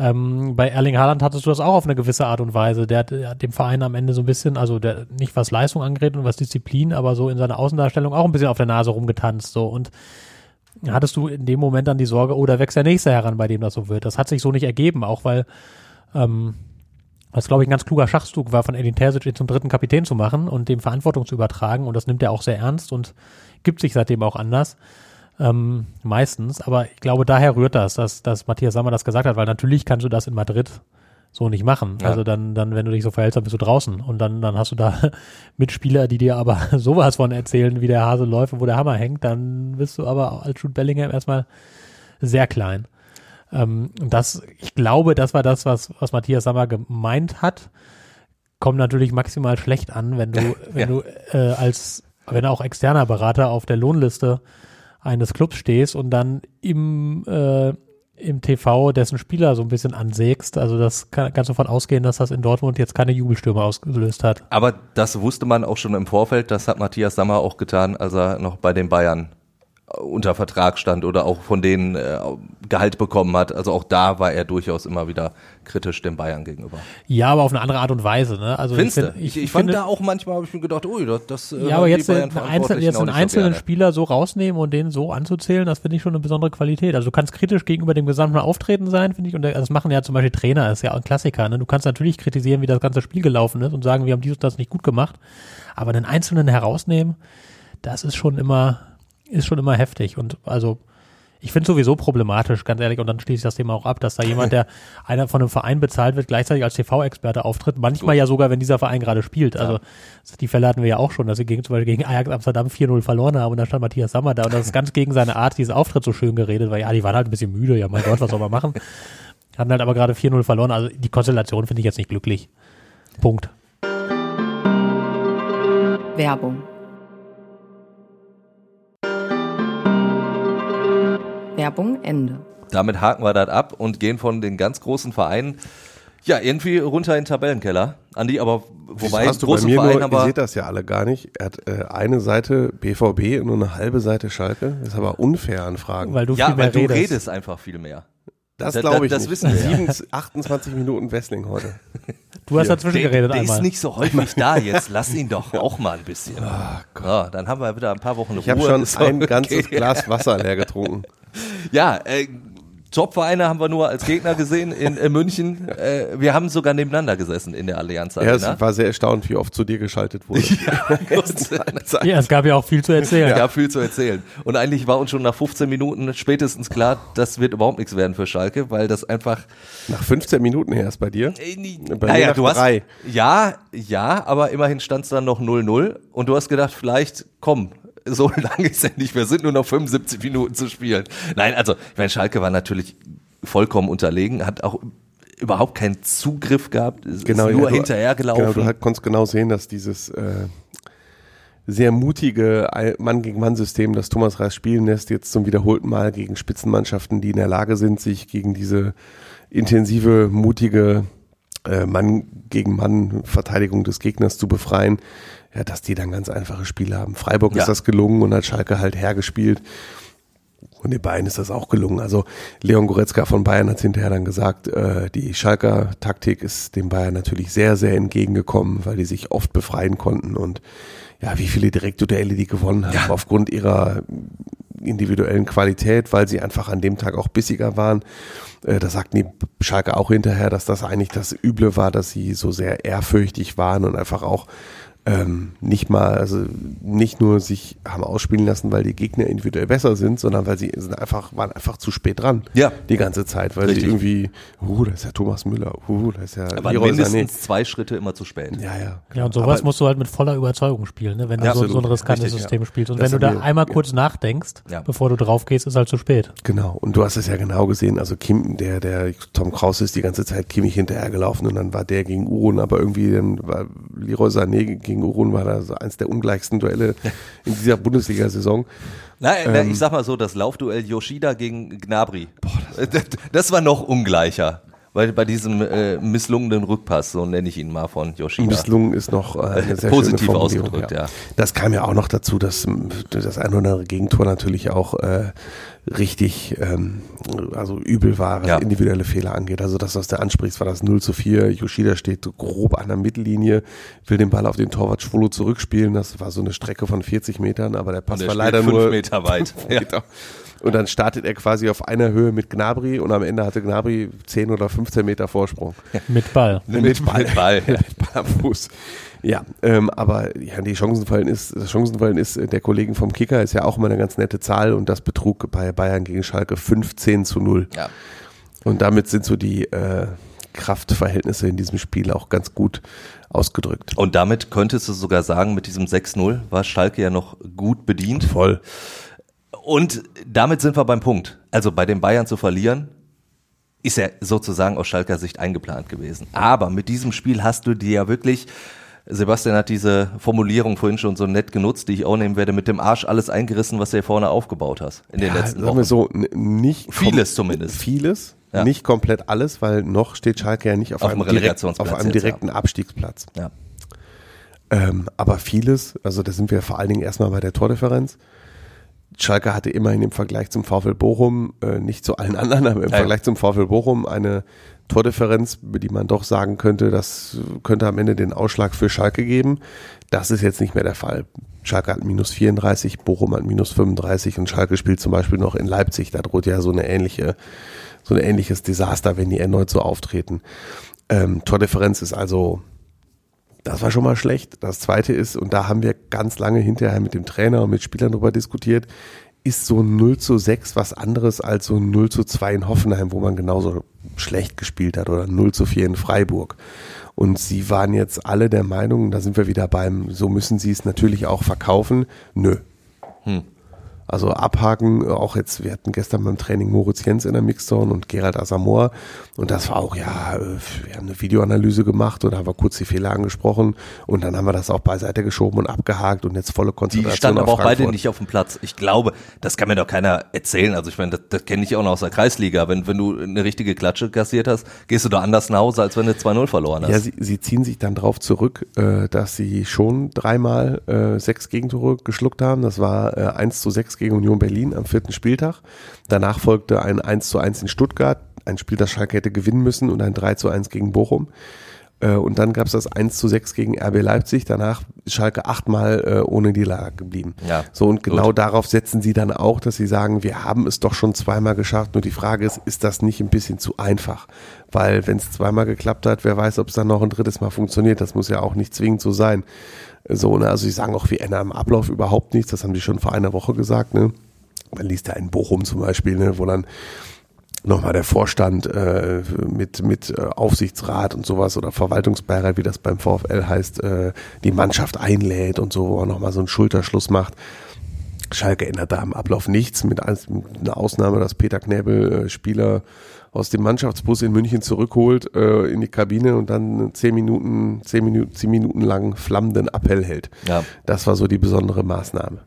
Ähm, bei Erling Haaland hattest du das auch auf eine gewisse Art und Weise. Der hat, der hat dem Verein am Ende so ein bisschen, also der, nicht was Leistung angeht und was Disziplin, aber so in seiner Außendarstellung auch ein bisschen auf der Nase rumgetanzt. So und hattest du in dem Moment dann die Sorge, oh, da wächst der nächste heran, bei dem das so wird. Das hat sich so nicht ergeben, auch weil ähm, was glaube ich ein ganz kluger Schachzug war, von Edin Terzic zum dritten Kapitän zu machen und dem Verantwortung zu übertragen und das nimmt er auch sehr ernst und gibt sich seitdem auch anders. Ähm, meistens, aber ich glaube, daher rührt das, dass, dass Matthias Sammer das gesagt hat, weil natürlich kannst du das in Madrid so nicht machen. Ja. Also dann, dann, wenn du dich so verhältst, dann bist du draußen und dann, dann hast du da Mitspieler, die dir aber sowas von erzählen, wie der Hase läuft und wo der Hammer hängt, dann bist du aber als Jude Bellingham erstmal sehr klein. Ähm, das, ich glaube, das war das, was, was Matthias Sammer gemeint hat. Kommt natürlich maximal schlecht an, wenn du, wenn du äh, als, wenn auch externer Berater auf der Lohnliste eines Clubs stehst und dann im, äh, im TV dessen Spieler so ein bisschen ansägst. Also das kann, kannst davon ausgehen, dass das in Dortmund jetzt keine Jubelstürme ausgelöst hat. Aber das wusste man auch schon im Vorfeld. Das hat Matthias Sammer auch getan, als er noch bei den Bayern unter Vertrag stand oder auch von denen äh, Gehalt bekommen hat. Also auch da war er durchaus immer wieder kritisch den Bayern gegenüber. Ja, aber auf eine andere Art und Weise. Ne? Also Findest du? find- Ich, ich, fand da auch manchmal, habe ich mir gedacht, ui, das, das äh, Ja, aber jetzt, einen Bayern einzel jetzt einen so einzelnen. Spieler so rausnehmen und den so anzuzählen, das finde ich schon eine besondere Qualität. Also du kannst kritisch gegenüber dem gesamten Auftreten sein, finde ich. Und das machen ja zum Beispiel Trainer, ist ja auch ein Klassiker. Ne? Du kannst natürlich kritisieren, wie das ganze Spiel gelaufen ist und sagen, wir haben dies und das nicht gut gemacht. Aber einen Einzelnen herausnehmen, das ist schon immer, ist schon immer heftig. Und also ich finde sowieso problematisch, ganz ehrlich, und dann schließe ich das Thema auch ab, dass da jemand, der einer von einem Verein bezahlt wird, gleichzeitig als TV-Experte auftritt. Manchmal ja sogar, wenn dieser Verein gerade spielt. Also die Fälle hatten wir ja auch schon, dass sie gegen, zum Beispiel gegen Ajax Amsterdam 4-0 verloren haben und dann stand Matthias Sammer da und das ist ganz gegen seine Art, diesen Auftritt so schön geredet, weil ja, die waren halt ein bisschen müde, ja mein Gott, was soll man machen? Hatten halt aber gerade 4-0 verloren, also die Konstellation finde ich jetzt nicht glücklich. Punkt. Werbung. Werbung Ende. Damit haken wir das ab und gehen von den ganz großen Vereinen ja irgendwie runter in den Tabellenkeller. Andi, aber wobei hast du bei große mir Vereine nur, ihr aber seht das ja alle gar nicht. Er hat äh, eine Seite BVB und nur eine halbe Seite Schalke. Das ist aber unfair an Fragen. Weil du ja, viel mehr weil du redest. redest einfach viel mehr. das da- glaube ich das nicht. wissen wir ja. 7, 28 Minuten Wrestling heute. Du hast dazwischen Der, geredet der einmal. ist nicht so häufig da jetzt. Lass ihn doch auch mal ein bisschen. ja, dann haben wir wieder ein paar Wochen Ruhe. Ich habe schon ein ganzes okay. Glas Wasser leer getrunken. Ja, äh, Top-Vereine haben wir nur als Gegner gesehen in, äh, München. Äh, wir haben sogar nebeneinander gesessen in der Allianz Ja, Arena. es war sehr erstaunt, wie oft zu dir geschaltet wurde. Ja, es gab ja auch viel zu erzählen. Es gab viel zu erzählen. Und eigentlich war uns schon nach 15 Minuten spätestens klar, das wird überhaupt nichts werden für Schalke, weil das einfach. Nach 15 Minuten erst bei dir. Äh, Bei naja, du hast. drei. Ja, ja, aber immerhin stand es dann noch 0-0 und du hast gedacht, vielleicht, komm, so lange ist ja nicht, wir sind nur noch 75 Minuten zu spielen. Nein, also, ich meine, Schalke war natürlich vollkommen unterlegen, hat auch überhaupt keinen Zugriff gehabt, ist Genau, nur ja, hinterhergelaufen. Genau, du halt konntest genau sehen, dass dieses äh, sehr mutige Mann-gegen-Mann-System, das Thomas Reis spielen lässt, jetzt zum wiederholten Mal gegen Spitzenmannschaften, die in der Lage sind, sich gegen diese intensive, mutige äh, Mann gegen Mann Verteidigung des Gegners zu befreien, ja, dass die dann ganz einfache Spiele haben. Freiburg Ja. ist das gelungen und hat Schalke halt hergespielt. Und den Bayern ist das auch gelungen. Also Leon Goretzka von Bayern hat hinterher dann gesagt, äh, die Schalker Taktik ist dem Bayern natürlich sehr, sehr entgegengekommen, weil die sich oft befreien konnten und ja, wie viele Direktduelle die gewonnen haben, aufgrund ihrer individuellen Qualität, weil sie einfach an dem Tag auch bissiger waren. Äh, Da sagten die Schalke auch hinterher, dass das eigentlich das Üble war, dass sie so sehr ehrfürchtig waren und einfach auch ähm, nicht mal, also nicht nur sich haben ausspielen lassen, weil die Gegner individuell besser sind, sondern weil sie sind einfach, waren einfach zu spät dran. Ja. Die ganze Zeit, weil Richtig. sie irgendwie, uh, da ist ja Thomas Müller, uh, da ist ja Aber Leroy mindestens Sané. zwei Schritte immer zu spät. Ja, ja. Ja, und sowas Aber- musst du halt mit voller Überzeugung spielen, ne? wenn du Ja, so, so ein absolut. riskantes Richtig, System ja. spielst. Und Das wenn du da wir- einmal ja. kurz nachdenkst, Ja. bevor du drauf gehst, ist halt zu spät. Genau. Und du hast es ja genau gesehen. Also Kim, der, der Tom Kraus ist die ganze Zeit Kimmich hinterhergelaufen und dann war der gegen Urun, aber irgendwie dann war Leroy Sané gegen Urun war da so eins der ungleichsten Duelle in dieser Bundesliga-Saison. Na, na, Ähm. ich sag mal so, das Laufduell Yoshida gegen Gnabry. das, das war noch ungleicher. Weil bei diesem äh, misslungenen Rückpass, so nenne ich ihn mal von Yoshida. Misslungen ist noch äh, Positiv ausgedrückt, ja. Das kam ja auch noch dazu, dass das ein oder andere Gegentor natürlich auch äh, richtig ähm, also übel war, was Ja. individuelle Fehler angeht. Also das, was du ansprichst, war das 0 zu 4. Yoshida steht grob an der Mittellinie, will den Ball auf den Torwart Schwolo zurückspielen. Das war so eine Strecke von 40 Metern, aber der Pass der war leider fünf nur Meter weit. Ja. Meter. Und dann startet er quasi auf einer Höhe mit Gnabry und am Ende hatte Gnabry 10 oder 15 Meter Vorsprung. Mit Ball. Mit, Ball. Mit Ball. ja. Mit Ball am Fuß. Ja, ähm, aber ja, die Chancenfallen ist, das Chancenfallen ist äh, der Kollegen vom Kicker ist ja auch immer eine ganz nette Zahl und das betrug bei Bayern gegen Schalke 15 zu 0. Ja. Und damit sind so die äh, Kraftverhältnisse in diesem Spiel auch ganz gut ausgedrückt. Und damit könntest du sogar sagen, mit diesem 6-0 war Schalke ja noch gut bedient. Voll. Und damit sind wir beim Punkt. Also bei den Bayern zu verlieren, ist ja sozusagen aus Schalker Sicht eingeplant gewesen. Aber mit diesem Spiel hast du dir ja wirklich, Sebastian hat diese Formulierung vorhin schon so nett genutzt, die ich auch nehmen werde, mit dem Arsch alles eingerissen, was du hier vorne aufgebaut hast in den Ja, letzten sagen Wochen. wir so, nicht Vieles zumindest. Vieles, Ja. nicht komplett alles, weil noch steht Schalke ja nicht auf, Auf einem, direkt, auf einem direkten Abstiegsplatz. Ja. Ähm, aber vieles, also da sind wir vor allen Dingen erstmal bei der Tordifferenz. Schalke hatte immerhin im Vergleich zum VfL Bochum, äh, nicht zu allen anderen, aber im Ja. Vergleich zum VfL Bochum eine Tordifferenz, die man doch sagen könnte, das könnte am Ende den Ausschlag für Schalke geben. Das ist jetzt nicht mehr der Fall. Schalke hat minus 34, Bochum hat minus 35 und Schalke spielt zum Beispiel noch in Leipzig. Da droht ja so eine ähnliche, so ein ähnliches Desaster, wenn die erneut so auftreten. Ähm, Tordifferenz ist also das war schon mal schlecht. Das zweite ist, und da haben wir ganz lange hinterher mit dem Trainer und mit Spielern darüber diskutiert, ist so ein 0 zu 6 was anderes als so ein 0 zu 2 in Hoffenheim, wo man genauso schlecht gespielt hat oder 0 zu 4 in Freiburg. Und sie waren jetzt alle der Meinung, da sind wir wieder beim, so müssen sie es natürlich auch verkaufen. Nö. Also abhaken, auch jetzt, wir hatten gestern beim Training Moritz Jens in der Mixzone und Gerald Asamoah und das war auch, ja, äh, wir haben eine Videoanalyse gemacht und haben wir kurz die Fehler angesprochen und dann haben wir das auch beiseite geschoben und abgehakt und jetzt volle Die Konzentration standen auf aber auch beide Frankfurt. nicht auf dem Platz. Ich glaube, das kann mir doch keiner erzählen. Also ich meine, das, das kenne ich auch noch aus der Kreisliga. Wenn, wenn du eine richtige Klatsche kassiert hast, gehst du doch anders nach Hause, als wenn du 2-0 verloren hast. Ja, sie, sie ziehen sich dann drauf zurück, äh, dass sie schon dreimal äh, sechs Gegentore geschluckt haben. Das war äh, 1 zu 6 gegen Union Berlin am vierten Spieltag. Danach folgte ein 1 zu 1 in Stuttgart, ein Spiel, das Schalke hätte gewinnen müssen und ein 3 zu 1 gegen Bochum. Äh, und dann gab es das 1 zu 6 gegen RB Leipzig. Danach ist Schalke achtmal äh, ohne die Lage geblieben. Ja, so und genau gut. darauf setzen sie dann auch, dass sie sagen, wir haben es doch schon zweimal geschafft. Nur die Frage ist, ist das nicht ein bisschen zu einfach? Weil wenn es zweimal geklappt hat, wer weiß, ob es dann noch ein drittes Mal funktioniert. Das muss ja auch nicht zwingend so sein. So, ne? Also sie sagen auch, wir ändern am Ablauf überhaupt nichts. Das haben die schon vor einer Woche gesagt. Ne? Man liest ja in Bochum zum Beispiel, ne, wo dann nochmal der Vorstand äh, mit, mit äh, Aufsichtsrat und sowas oder Verwaltungsbeirat, wie das beim VfL heißt, äh, die Mannschaft einlädt und so, wo man nochmal so einen Schulterschluss macht. Schalke ändert da am Ablauf nichts, mit einer Ausnahme, dass Peter Knäbel äh, Spieler aus dem Mannschaftsbus in München zurückholt äh, in die Kabine und dann zehn Minuten, zehn Minuten, zehn Minuten lang flammenden Appell hält. Ja. Das war so die besondere Maßnahme.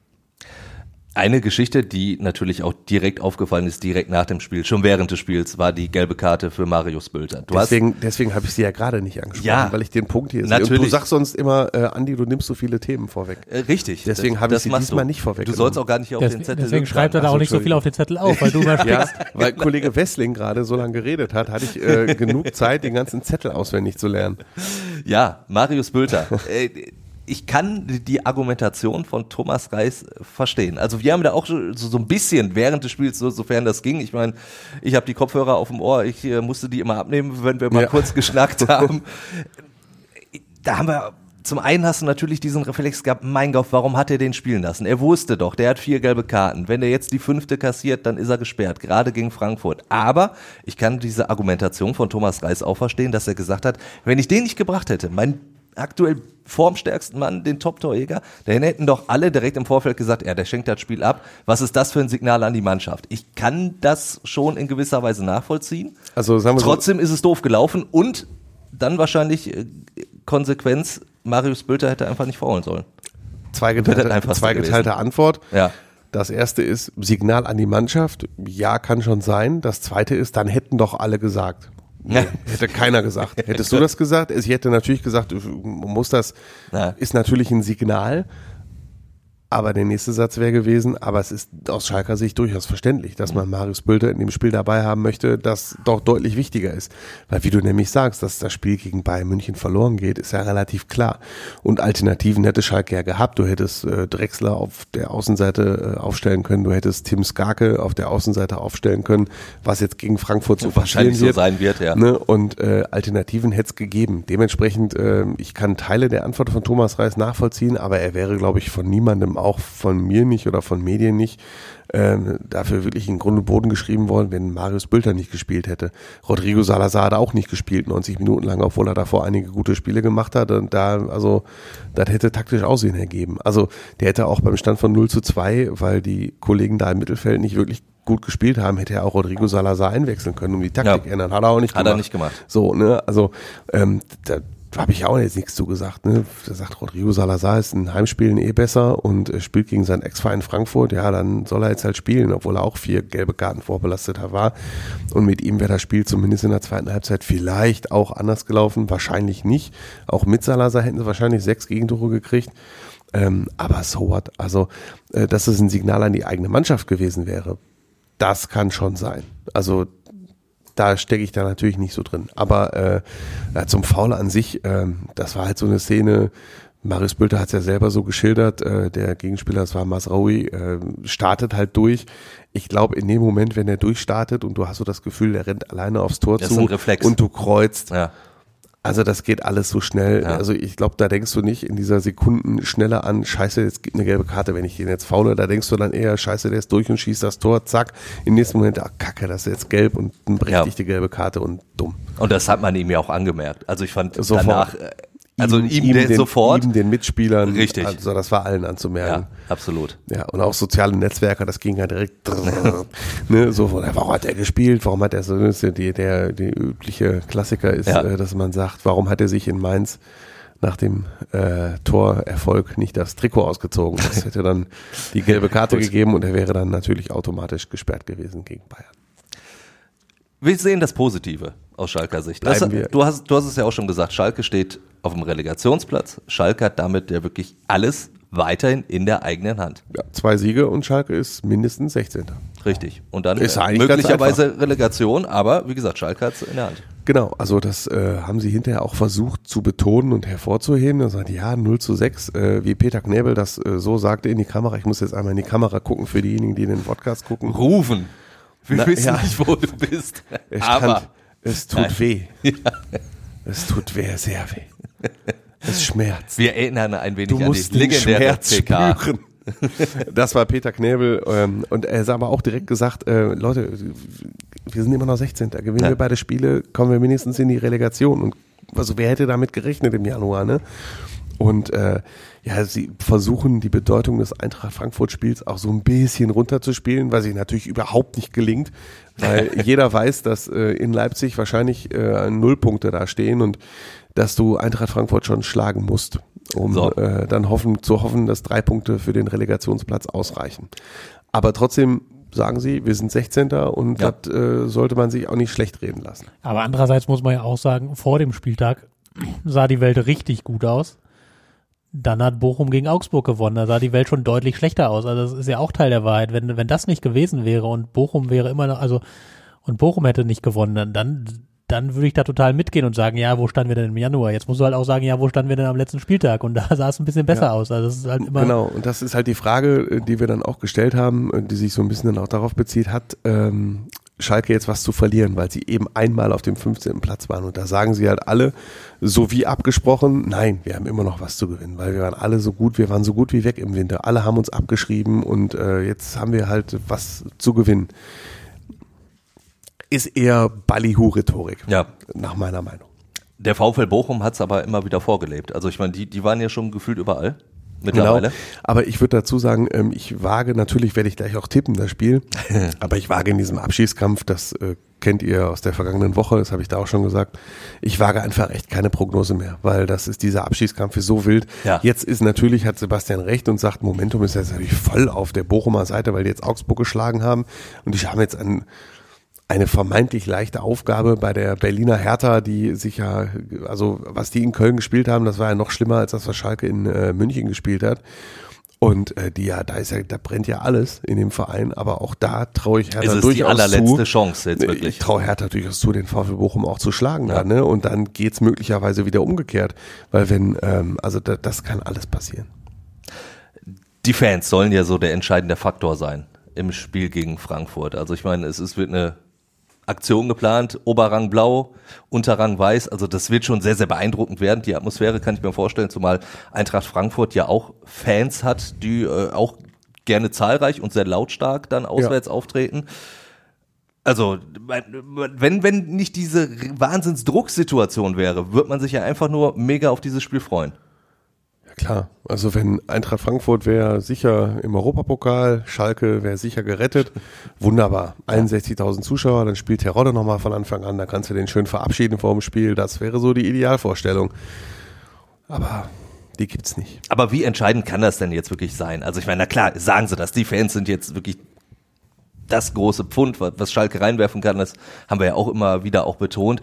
Eine Geschichte, die natürlich auch direkt aufgefallen ist, direkt nach dem Spiel, schon während des Spiels, war die gelbe Karte für Marius Bülter. Du deswegen deswegen habe ich sie ja gerade nicht angesprochen, Ja. weil ich den Punkt hier sehe. Natürlich. Und du sagst sonst immer, äh, Andi, du nimmst so viele Themen vorweg. hast, äh, richtig. Deswegen habe ich das sie machst diesmal du. nicht vorweggenommen. Du sollst auch gar nicht auf den Deswegen, Zettel deswegen schreibt er da Ach so, auch nicht so viel auf den Zettel auf, weil du mal Ja, sprichst. weil Kollege Wessling gerade so lange geredet hat, hatte ich äh, genug Zeit, den ganzen Zettel auswendig zu lernen. Ja, Marius Bülter. äh, ich kann die Argumentation von Thomas Reis verstehen. Also wir haben da auch so, so ein bisschen während des Spiels, so, sofern das ging. Ich meine, ich habe die Kopfhörer auf dem Ohr, ich äh, musste die immer abnehmen, wenn wir mal Ja. kurz geschnackt haben. Da haben wir zum einen hast du natürlich diesen Reflex gehabt, mein Gott, warum hat er den spielen lassen? Er wusste doch, der hat vier gelbe Karten. Wenn er jetzt die fünfte kassiert, dann ist er gesperrt, gerade gegen Frankfurt. Aber ich kann diese Argumentation von Thomas Reis auch verstehen, dass er gesagt hat, wenn ich den nicht gebracht hätte, mein aktuell formstärksten Mann, den Top-Torjäger, dann hätten doch alle direkt im Vorfeld gesagt, ja, der schenkt das Spiel ab. Was ist das für ein Signal an die Mannschaft? Ich kann das schon in gewisser Weise nachvollziehen. Also wir so, Trotzdem ist es doof gelaufen und dann wahrscheinlich äh, Konsequenz, Marius Bülter hätte einfach nicht faulen sollen. zweigeteilte, zweigeteilte Antwort. Ja. Das erste ist Signal an die Mannschaft. Ja, kann schon sein. Das zweite ist, dann hätten doch alle gesagt. Ja. Hätte keiner gesagt. Hättest du das gesagt? Ich hätte natürlich gesagt, muss das, ist natürlich ein Signal. Aber der nächste Satz wäre gewesen, aber es ist aus Schalker Sicht durchaus verständlich, dass man Marius Bülter in dem Spiel dabei haben möchte, das doch deutlich wichtiger ist. Weil wie du nämlich sagst, dass das Spiel gegen Bayern München verloren geht, ist ja relativ klar. Und Alternativen hätte Schalke ja gehabt. Du hättest äh, Drexler auf der Außenseite äh, aufstellen können, du hättest Tim Skarke auf der Außenseite aufstellen können, was jetzt gegen Frankfurt so Wahrscheinlich so wird. sein wird, ja. Ne? Und äh, Alternativen hätte es gegeben. Dementsprechend, äh, ich kann Teile der Antwort von Thomas Reis nachvollziehen, aber er wäre, glaube ich, von niemandem, auch von mir nicht oder von Medien nicht, ähm, dafür wirklich in Grund und Boden geschrieben worden, wenn Marius Bülter nicht gespielt hätte. Rodrigo Salazar hat auch nicht gespielt, 90 Minuten lang, obwohl er davor einige gute Spiele gemacht hat. Und da, also, das hätte taktisch Aussehen ergeben. Also, der hätte auch beim Stand von 0 zu 2, weil die Kollegen da im Mittelfeld nicht wirklich gut gespielt haben, hätte er auch Rodrigo Salazar einwechseln können, um die Taktik Ja. ändern. Hat er auch nicht Hat gemacht. er nicht gemacht. So, ne, also ähm, da habe ich auch jetzt nichts zu gesagt. Ne? Da sagt Rodrigo Salazar ist in Heimspielen eh besser und äh, spielt gegen seinen Ex-Verein Frankfurt. Ja, dann soll er jetzt halt spielen, obwohl er auch vier gelbe Karten vorbelasteter war. Und mit ihm wäre das Spiel zumindest in der zweiten Halbzeit vielleicht auch anders gelaufen. Wahrscheinlich nicht. Auch mit Salazar hätten sie wahrscheinlich sechs Gegentore gekriegt. Ähm, aber so what? Also, äh, dass es ein Signal an die eigene Mannschaft gewesen wäre, das kann schon sein. Also da stecke ich da natürlich nicht so drin. Aber äh, ja, zum Foul an sich, ähm, das war halt so eine Szene, Marius Bülter hat es ja selber so geschildert, äh, der Gegenspieler, das war Masraoui, äh, startet halt durch. Ich glaube, in dem Moment, wenn er durchstartet und du hast so das Gefühl, der rennt alleine aufs Tor Das ist zu ein Reflex. und du kreuzt, Ja. Also das geht alles so schnell. Ja. Also ich glaube, da denkst du nicht in dieser Sekunden schneller an, scheiße, jetzt gibt eine gelbe Karte, wenn ich den jetzt faule. Da denkst du dann eher, scheiße, der ist durch und schießt das Tor, zack. Im nächsten Moment, ah, kacke, das ist jetzt gelb und eine berechtigte gelbe Karte und dumm. Und das hat man ihm ja auch angemerkt. Also ich fand Sofort. danach, äh, also ihm, der den, sofort. ihm den Mitspielern. Richtig. Also das war allen anzumerken. ja, absolut. Ja, und auch soziale Netzwerke, das ging ja direkt, ne, so von, warum hat er gespielt, warum hat er so, die, der, die übliche Klassiker ist, Ja. äh, dass man sagt, warum hat er sich in Mainz nach dem äh, Torerfolg nicht das Trikot ausgezogen? Das hätte dann die gelbe Karte gegeben und er wäre dann natürlich automatisch gesperrt gewesen gegen Bayern. Wir sehen das Positive aus Schalker Sicht. Das, wir- du, hast, du hast es ja auch schon gesagt, Schalke steht auf dem Relegationsplatz. Schalke hat damit ja wirklich alles weiterhin in der eigenen Hand. Ja, zwei Siege und Schalke ist mindestens 16. Richtig. Und dann Ist äh, möglicherweise Relegation, aber wie gesagt, Schalke hat es in der Hand. Genau, also das äh, haben sie hinterher auch versucht zu betonen und hervorzuheben. Da sagt ja 0 zu 6, äh, wie Peter Knebel das äh, so sagte in die Kamera. Ich muss jetzt einmal in die Kamera gucken für diejenigen, die den Podcast gucken. Rufen. Wir Na, wissen ja. nicht, wo du bist. Aber stand, es tut Nein. weh. Es tut weh, sehr weh. Es schmerzt. wir erinnern ein wenig Du an musst die legendäre PK. spüren. Das war Peter Knebel ähm, und er hat aber auch direkt gesagt, äh, Leute, wir sind immer noch 16. Da gewinnen Ja. wir beide Spiele, kommen wir mindestens in die Relegation. Und also wer hätte damit gerechnet im Januar, ne? Und äh, ja, sie versuchen die Bedeutung des Eintracht Frankfurt-Spiels auch so ein bisschen runterzuspielen, was sich natürlich überhaupt nicht gelingt, weil jeder weiß, dass äh, in Leipzig wahrscheinlich äh, Nullpunkte da stehen und dass du Eintracht Frankfurt schon schlagen musst, um So. äh, dann hoffen, zu hoffen, dass drei Punkte für den Relegationsplatz ausreichen. Aber trotzdem sagen sie, wir sind 16. und Ja. das äh, sollte man sich auch nicht schlecht reden lassen. Aber andererseits muss man ja auch sagen, vor dem Spieltag sah die Welt richtig gut aus. Dann hat Bochum gegen Augsburg gewonnen. Da sah die Welt schon deutlich schlechter aus. Also das ist ja auch Teil der Wahrheit. Wenn, wenn das nicht gewesen wäre und Bochum wäre immer noch, also und Bochum hätte nicht gewonnen, dann, dann, dann würde ich da total mitgehen und sagen, ja, wo standen wir denn im Januar? Jetzt musst du halt auch sagen, ja, wo standen wir denn am letzten Spieltag? Und da sah es ein bisschen besser Ja. aus. Also das ist halt immer. Genau, und das ist halt die Frage, äh, die wir dann auch gestellt haben, äh, die sich so ein bisschen dann auch darauf bezieht, hat ähm, Schalke jetzt was zu verlieren, weil sie eben einmal auf dem 15. Platz waren. Und da sagen sie halt alle, so wie abgesprochen, nein, wir haben immer noch was zu gewinnen, weil wir waren alle so gut, wir waren so gut wie weg im Winter. Alle haben uns abgeschrieben und äh, jetzt haben wir halt was zu gewinnen. Ist eher Ballyhu-Rhetorik, Ja, nach meiner Meinung. der VfL Bochum hat es aber immer wieder vorgelebt. Also ich meine, die, die waren ja schon gefühlt überall mittlerweile. Genau. Aber ich würde dazu sagen, ähm, ich wage, natürlich werde ich gleich auch tippen, das Spiel, aber ich wage in diesem Abschießkampf, das äh, kennt ihr aus der vergangenen Woche, das habe ich da auch schon gesagt, ich wage einfach echt keine Prognose mehr, weil das ist, dieser Abschießkampf ist so wild. Ja. Jetzt ist natürlich, hat Sebastian recht und sagt, Momentum ist jetzt natürlich voll auf der Bochumer Seite, weil die jetzt Augsburg geschlagen haben und die haben jetzt ein eine vermeintlich leichte Aufgabe bei der Berliner Hertha, die sich ja, also was die in Köln gespielt haben, das war ja noch schlimmer als das, was Schalke in äh, München gespielt hat. Und äh, die ja, da ist ja, da brennt ja alles in dem Verein, aber auch da traue ich Hertha Es ist die durchaus allerletzte zu. Chance jetzt Ich wirklich. traue Hertha durchaus zu, den VfL Bochum auch zu schlagen Ja. dann, ne? Und dann geht's möglicherweise wieder umgekehrt. Weil wenn, ähm, also da, das kann alles passieren. Die Fans sollen ja so der entscheidende Faktor sein im Spiel gegen Frankfurt. Also ich meine, es ist, wird eine Aktion geplant, Oberrang blau, Unterrang weiß. Also das wird schon sehr, sehr beeindruckend werden. Die Atmosphäre kann ich mir vorstellen, zumal Eintracht Frankfurt ja auch Fans hat, die äh, auch gerne zahlreich und sehr lautstark dann auswärts auftreten. Also, wenn, wenn nicht diese Wahnsinnsdrucksituation wäre, würde man sich ja einfach nur mega auf dieses Spiel freuen. Klar, also wenn Eintracht Frankfurt wäre sicher im Europapokal, Schalke wäre sicher gerettet, wunderbar. 61.000 Zuschauer, dann spielt Terodde nochmal von Anfang an, da kannst du den schön verabschieden vor dem Spiel, das wäre so die Idealvorstellung. Aber die gibt's nicht. Aber wie entscheidend kann das denn jetzt wirklich sein? Also ich meine, na klar, sagen sie das, die Fans sind jetzt wirklich das große Pfund, was Schalke reinwerfen kann, das haben wir ja auch immer wieder auch betont.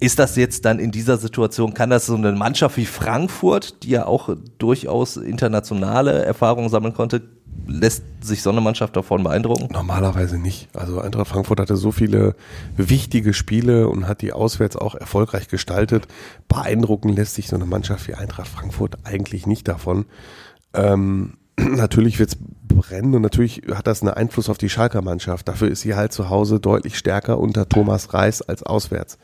Ist das jetzt dann in dieser Situation, kann das so eine Mannschaft wie Frankfurt, die ja auch durchaus internationale Erfahrungen sammeln konnte, lässt sich so eine Mannschaft davon beeindrucken? Normalerweise nicht. Also Eintracht Frankfurt hatte so viele wichtige Spiele und hat die auswärts auch erfolgreich gestaltet. Beeindrucken lässt sich so eine Mannschaft wie Eintracht Frankfurt eigentlich nicht davon. Ähm, natürlich wird's brennen und natürlich hat das einen Einfluss auf die Schalker Mannschaft. Dafür ist sie halt zu Hause deutlich stärker unter Thomas Reis als auswärts.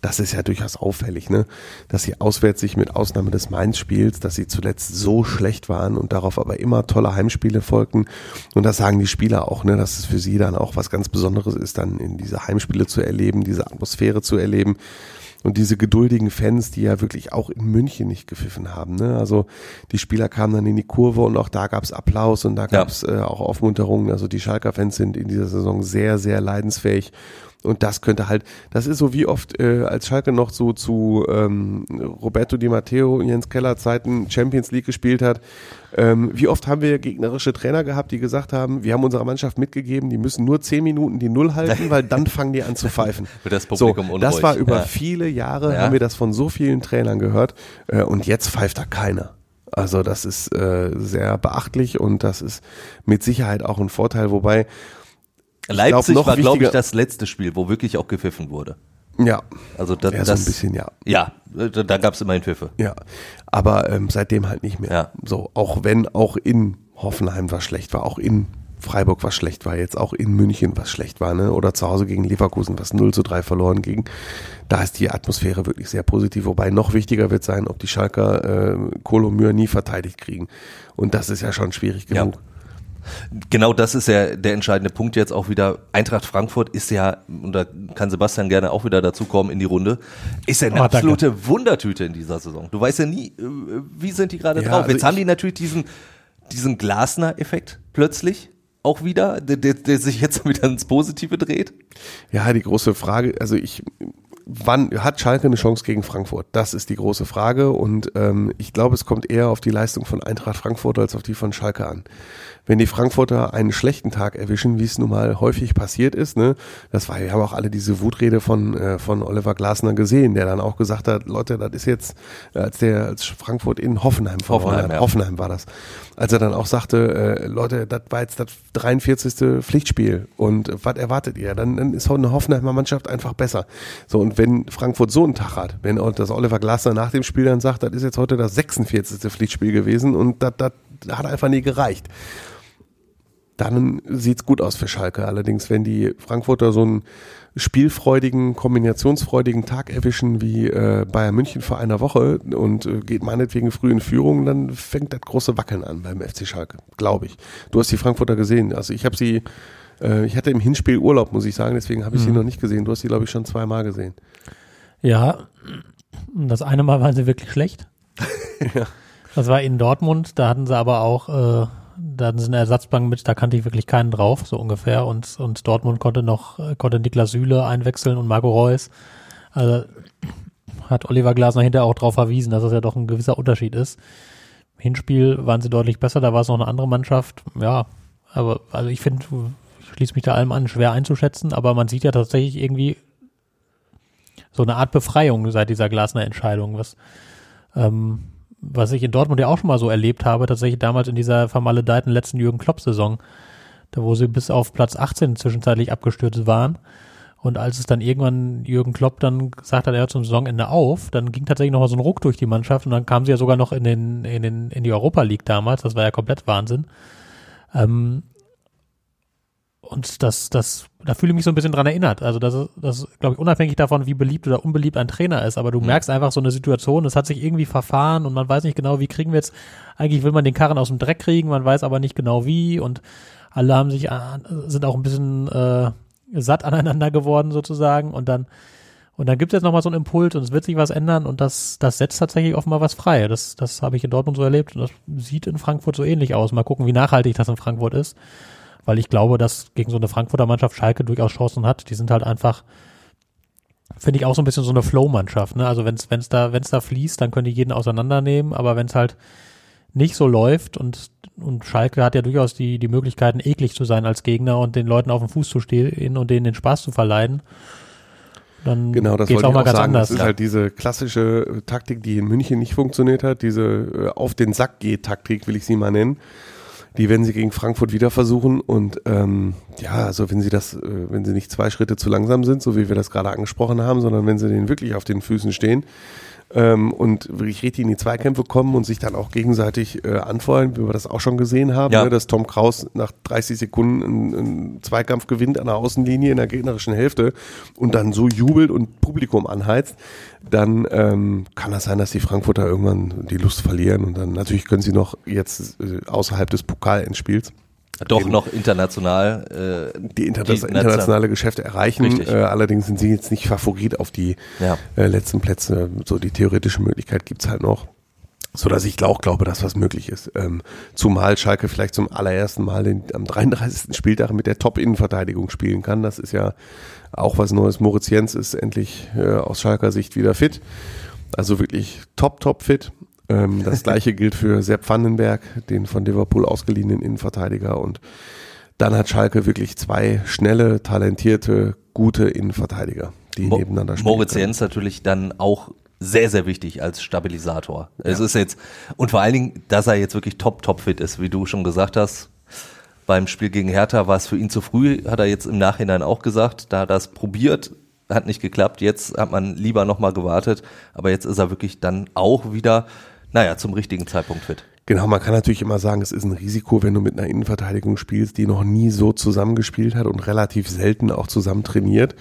Das ist ja durchaus auffällig, ne? Dass sie auswärts sich mit Ausnahme des Mainz-Spiels, dass sie zuletzt so schlecht waren und darauf aber immer tolle Heimspiele folgten. Und das sagen die Spieler auch, ne? Dass es für sie dann auch was ganz Besonderes ist, dann in diese Heimspiele zu erleben, diese Atmosphäre zu erleben. Und diese geduldigen Fans, die ja wirklich auch in München nicht gepfiffen haben. Ne? Also die Spieler kamen dann in die Kurve und auch da gab's Applaus und da gab's äh, auch Aufmunterungen. Also die Schalker Fans sind in dieser Saison sehr, sehr leidensfähig. Und das könnte halt, das ist so wie oft, äh, als Schalke noch so zu ähm, Roberto Di Matteo und Jens Keller Zeiten Champions League gespielt hat. Ähm, wie oft haben wir gegnerische Trainer gehabt, die gesagt haben, wir haben unserer Mannschaft mitgegeben, die müssen nur zehn Minuten die Null halten, weil dann fangen die an zu pfeifen. Das so, Publikum das unruhig. war über Ja. viele Jahre, Ja. haben wir das von so vielen Trainern gehört äh, und jetzt pfeift da keiner. Also das ist äh, sehr beachtlich und das ist mit Sicherheit auch ein Vorteil, wobei Leipzig noch war, glaube ich, das letzte Spiel, wo wirklich auch gepfiffen wurde. ja, Also das, ja, so das ein bisschen ja. Ja, da, da gab es immerhin Pfiffe. Ja, aber ähm, seitdem halt nicht mehr. Ja. So, auch wenn auch in Hoffenheim was schlecht war, auch in Freiburg was schlecht war, jetzt auch in München was schlecht war, ne? Oder zu Hause gegen Leverkusen was 0 zu 3 verloren ging. Da ist die Atmosphäre wirklich sehr positiv, wobei noch wichtiger wird sein, ob die Schalker äh, Mühe nie verteidigt kriegen. Und das ist ja schon schwierig Ja. Genau das ist ja der entscheidende Punkt jetzt auch wieder. Eintracht Frankfurt ist ja, und da kann Sebastian gerne auch wieder dazukommen in die Runde, ist ja eine Oh, danke. absolute Wundertüte in dieser Saison. Du weißt ja nie, äh, wie sind die gerade Ja, drauf. also Jetzt haben die natürlich diesen, diesen Glasner-Effekt plötzlich auch wieder, der, der, der sich jetzt wieder ins Positive dreht. Ja, die große Frage, also ich, wann hat Schalke eine Chance gegen Frankfurt? Das ist die große Frage und ähm, ich glaube, es kommt eher auf die Leistung von Eintracht Frankfurt als auf die von Schalke an. Wenn die Frankfurter einen schlechten Tag erwischen, wie es nun mal häufig passiert ist, ne, das war, wir haben auch alle diese Wutrede von, äh, von Oliver Glasner gesehen, der dann auch gesagt hat, Leute, das ist jetzt, äh, als der, als Frankfurt in Hoffenheim verloren Hoffenheim, ja. Hoffenheim war das, als er dann auch sagte, äh, Leute, das war jetzt das 43. Pflichtspiel und äh, was erwartet ihr? Dann, dann ist eine Hoffenheimer Mannschaft einfach besser. So, und wenn Frankfurt so einen Tag hat, wenn das Oliver Glasner nach dem Spiel dann sagt, das ist jetzt heute das 46. Pflichtspiel gewesen und das hat einfach nie gereicht dann sieht's gut aus für Schalke. Allerdings, wenn die Frankfurter so einen spielfreudigen, kombinationsfreudigen Tag erwischen wie äh, Bayern München vor einer Woche und äh, geht meinetwegen früh in Führung, dann fängt das große Wackeln an beim FC Schalke, glaube ich. Du hast die Frankfurter gesehen. Also ich habe sie, äh, ich hatte im Hinspiel Urlaub, muss ich sagen, deswegen habe ich sie noch nicht gesehen. Du hast sie, glaube ich, schon zweimal gesehen. Ja, das eine Mal waren sie wirklich schlecht. Das war in Dortmund, da hatten sie aber auch, da hatten sie eine Ersatzbank mit, da kannte ich wirklich keinen drauf, so ungefähr. Und, und Dortmund konnte noch, äh, konnte Niklas Süle einwechseln und Marco Reus. Also hat Oliver Glasner hinterher auch darauf verwiesen, dass das ja doch ein gewisser Unterschied ist. Hinspiel waren sie deutlich besser, da war es noch eine andere Mannschaft. Ja, aber also ich finde, ich schließe mich da allem an, schwer einzuschätzen, aber man sieht ja tatsächlich irgendwie so eine Art Befreiung seit dieser Glasner-Entscheidung, was, ähm, was ich in Dortmund ja auch schon mal so erlebt habe, tatsächlich damals in dieser vermaledeiten letzten Jürgen Klopp-Saison, da wo sie bis auf Platz 18 zwischenzeitlich abgestürzt waren. Und als es dann irgendwann Jürgen Klopp dann gesagt hat, er hört zum Saisonende auf, dann ging tatsächlich noch mal so ein Ruck durch die Mannschaft und dann kam sie ja sogar noch in den, in den, in die Europa League damals. Das war ja komplett Wahnsinn. Ähm, und das, das, da fühle ich mich so ein bisschen dran erinnert. Also das ist, das glaube ich, unabhängig davon, wie beliebt oder unbeliebt ein Trainer ist. Aber du merkst einfach so eine Situation, es hat sich irgendwie verfahren und man weiß nicht genau, wie kriegen wir jetzt, eigentlich will man den Karren aus dem Dreck kriegen, man weiß aber nicht genau wie und alle haben sich, sind auch ein bisschen äh, satt aneinander geworden sozusagen und dann und dann gibt es jetzt nochmal so einen Impuls und es wird sich was ändern und das, das setzt tatsächlich offenbar was frei. Das, das habe ich in Dortmund so erlebt und das sieht in Frankfurt so ähnlich aus. Mal gucken, wie nachhaltig das in Frankfurt ist weil ich glaube, dass gegen so eine Frankfurter Mannschaft Schalke durchaus Chancen hat. Die sind halt einfach, finde ich auch so ein bisschen so eine Flow-Mannschaft. Ne? Also wenn es wenn's da wenn's da fließt, dann können die jeden auseinandernehmen. Aber wenn es halt nicht so läuft und und Schalke hat ja durchaus die die Möglichkeiten eklig zu sein als Gegner und den Leuten auf den Fuß zu stehen und denen den Spaß zu verleiden. Dann Genau, das wollte auch ich mal auch ganz sagen. anders. Das ist halt diese klassische äh, Taktik, die in München nicht funktioniert hat, diese äh, auf den Sack geht Taktik, will ich sie mal nennen. Die werden sie gegen Frankfurt wieder versuchen und ähm, ja, also wenn sie das, äh, wenn sie nicht zwei Schritte zu langsam sind, so wie wir das gerade angesprochen haben, sondern wenn sie denen wirklich auf den Füßen stehen ähm, und wirklich richtig in die Zweikämpfe kommen und sich dann auch gegenseitig äh, anfeuern, wie wir das auch schon gesehen haben, Ja. ne, dass Tom Kraus nach 30 Sekunden einen, einen Zweikampf gewinnt an der Außenlinie in der gegnerischen Hälfte und dann so jubelt und Publikum anheizt, dann ähm, kann das sein, dass die Frankfurter irgendwann die Lust verlieren und dann natürlich können sie noch jetzt äh, außerhalb des Pokalendspiels Doch noch international. Äh, die, interna Die internationale Geschäfte erreichen. Äh, allerdings sind sie jetzt nicht Favorit auf die Ja. äh, letzten Plätze. So die theoretische Möglichkeit gibt's halt noch. So dass ich auch glaube, dass was möglich ist. Ähm, zumal Schalke vielleicht zum allerersten Mal den, am 33. Spieltag mit der Top-Innenverteidigung spielen kann. Das ist ja auch was Neues. Moritz Jens ist endlich äh, aus Schalker Sicht wieder fit. Also wirklich top, top fit. Ähm, das gleiche gilt für Sepp Vandenberg, den von Liverpool ausgeliehenen Innenverteidiger. Und dann hat Schalke wirklich zwei schnelle, talentierte, gute Innenverteidiger, die Mo nebeneinander spielen. Moritz. Jens natürlich dann auch sehr, sehr wichtig als Stabilisator. Es ist jetzt, und vor allen Dingen, dass er jetzt wirklich top, top fit ist, wie du schon gesagt hast. Beim Spiel gegen Hertha war es für ihn zu früh, hat er jetzt im Nachhinein auch gesagt. Da hat er es probiert, hat nicht geklappt. Jetzt hat man lieber nochmal gewartet. Aber jetzt ist er wirklich dann auch wieder, naja, zum richtigen Zeitpunkt fit. Genau, man kann natürlich immer sagen, es ist ein Risiko, wenn du mit einer Innenverteidigung spielst, die noch nie so zusammengespielt hat und relativ selten auch zusammen trainiert.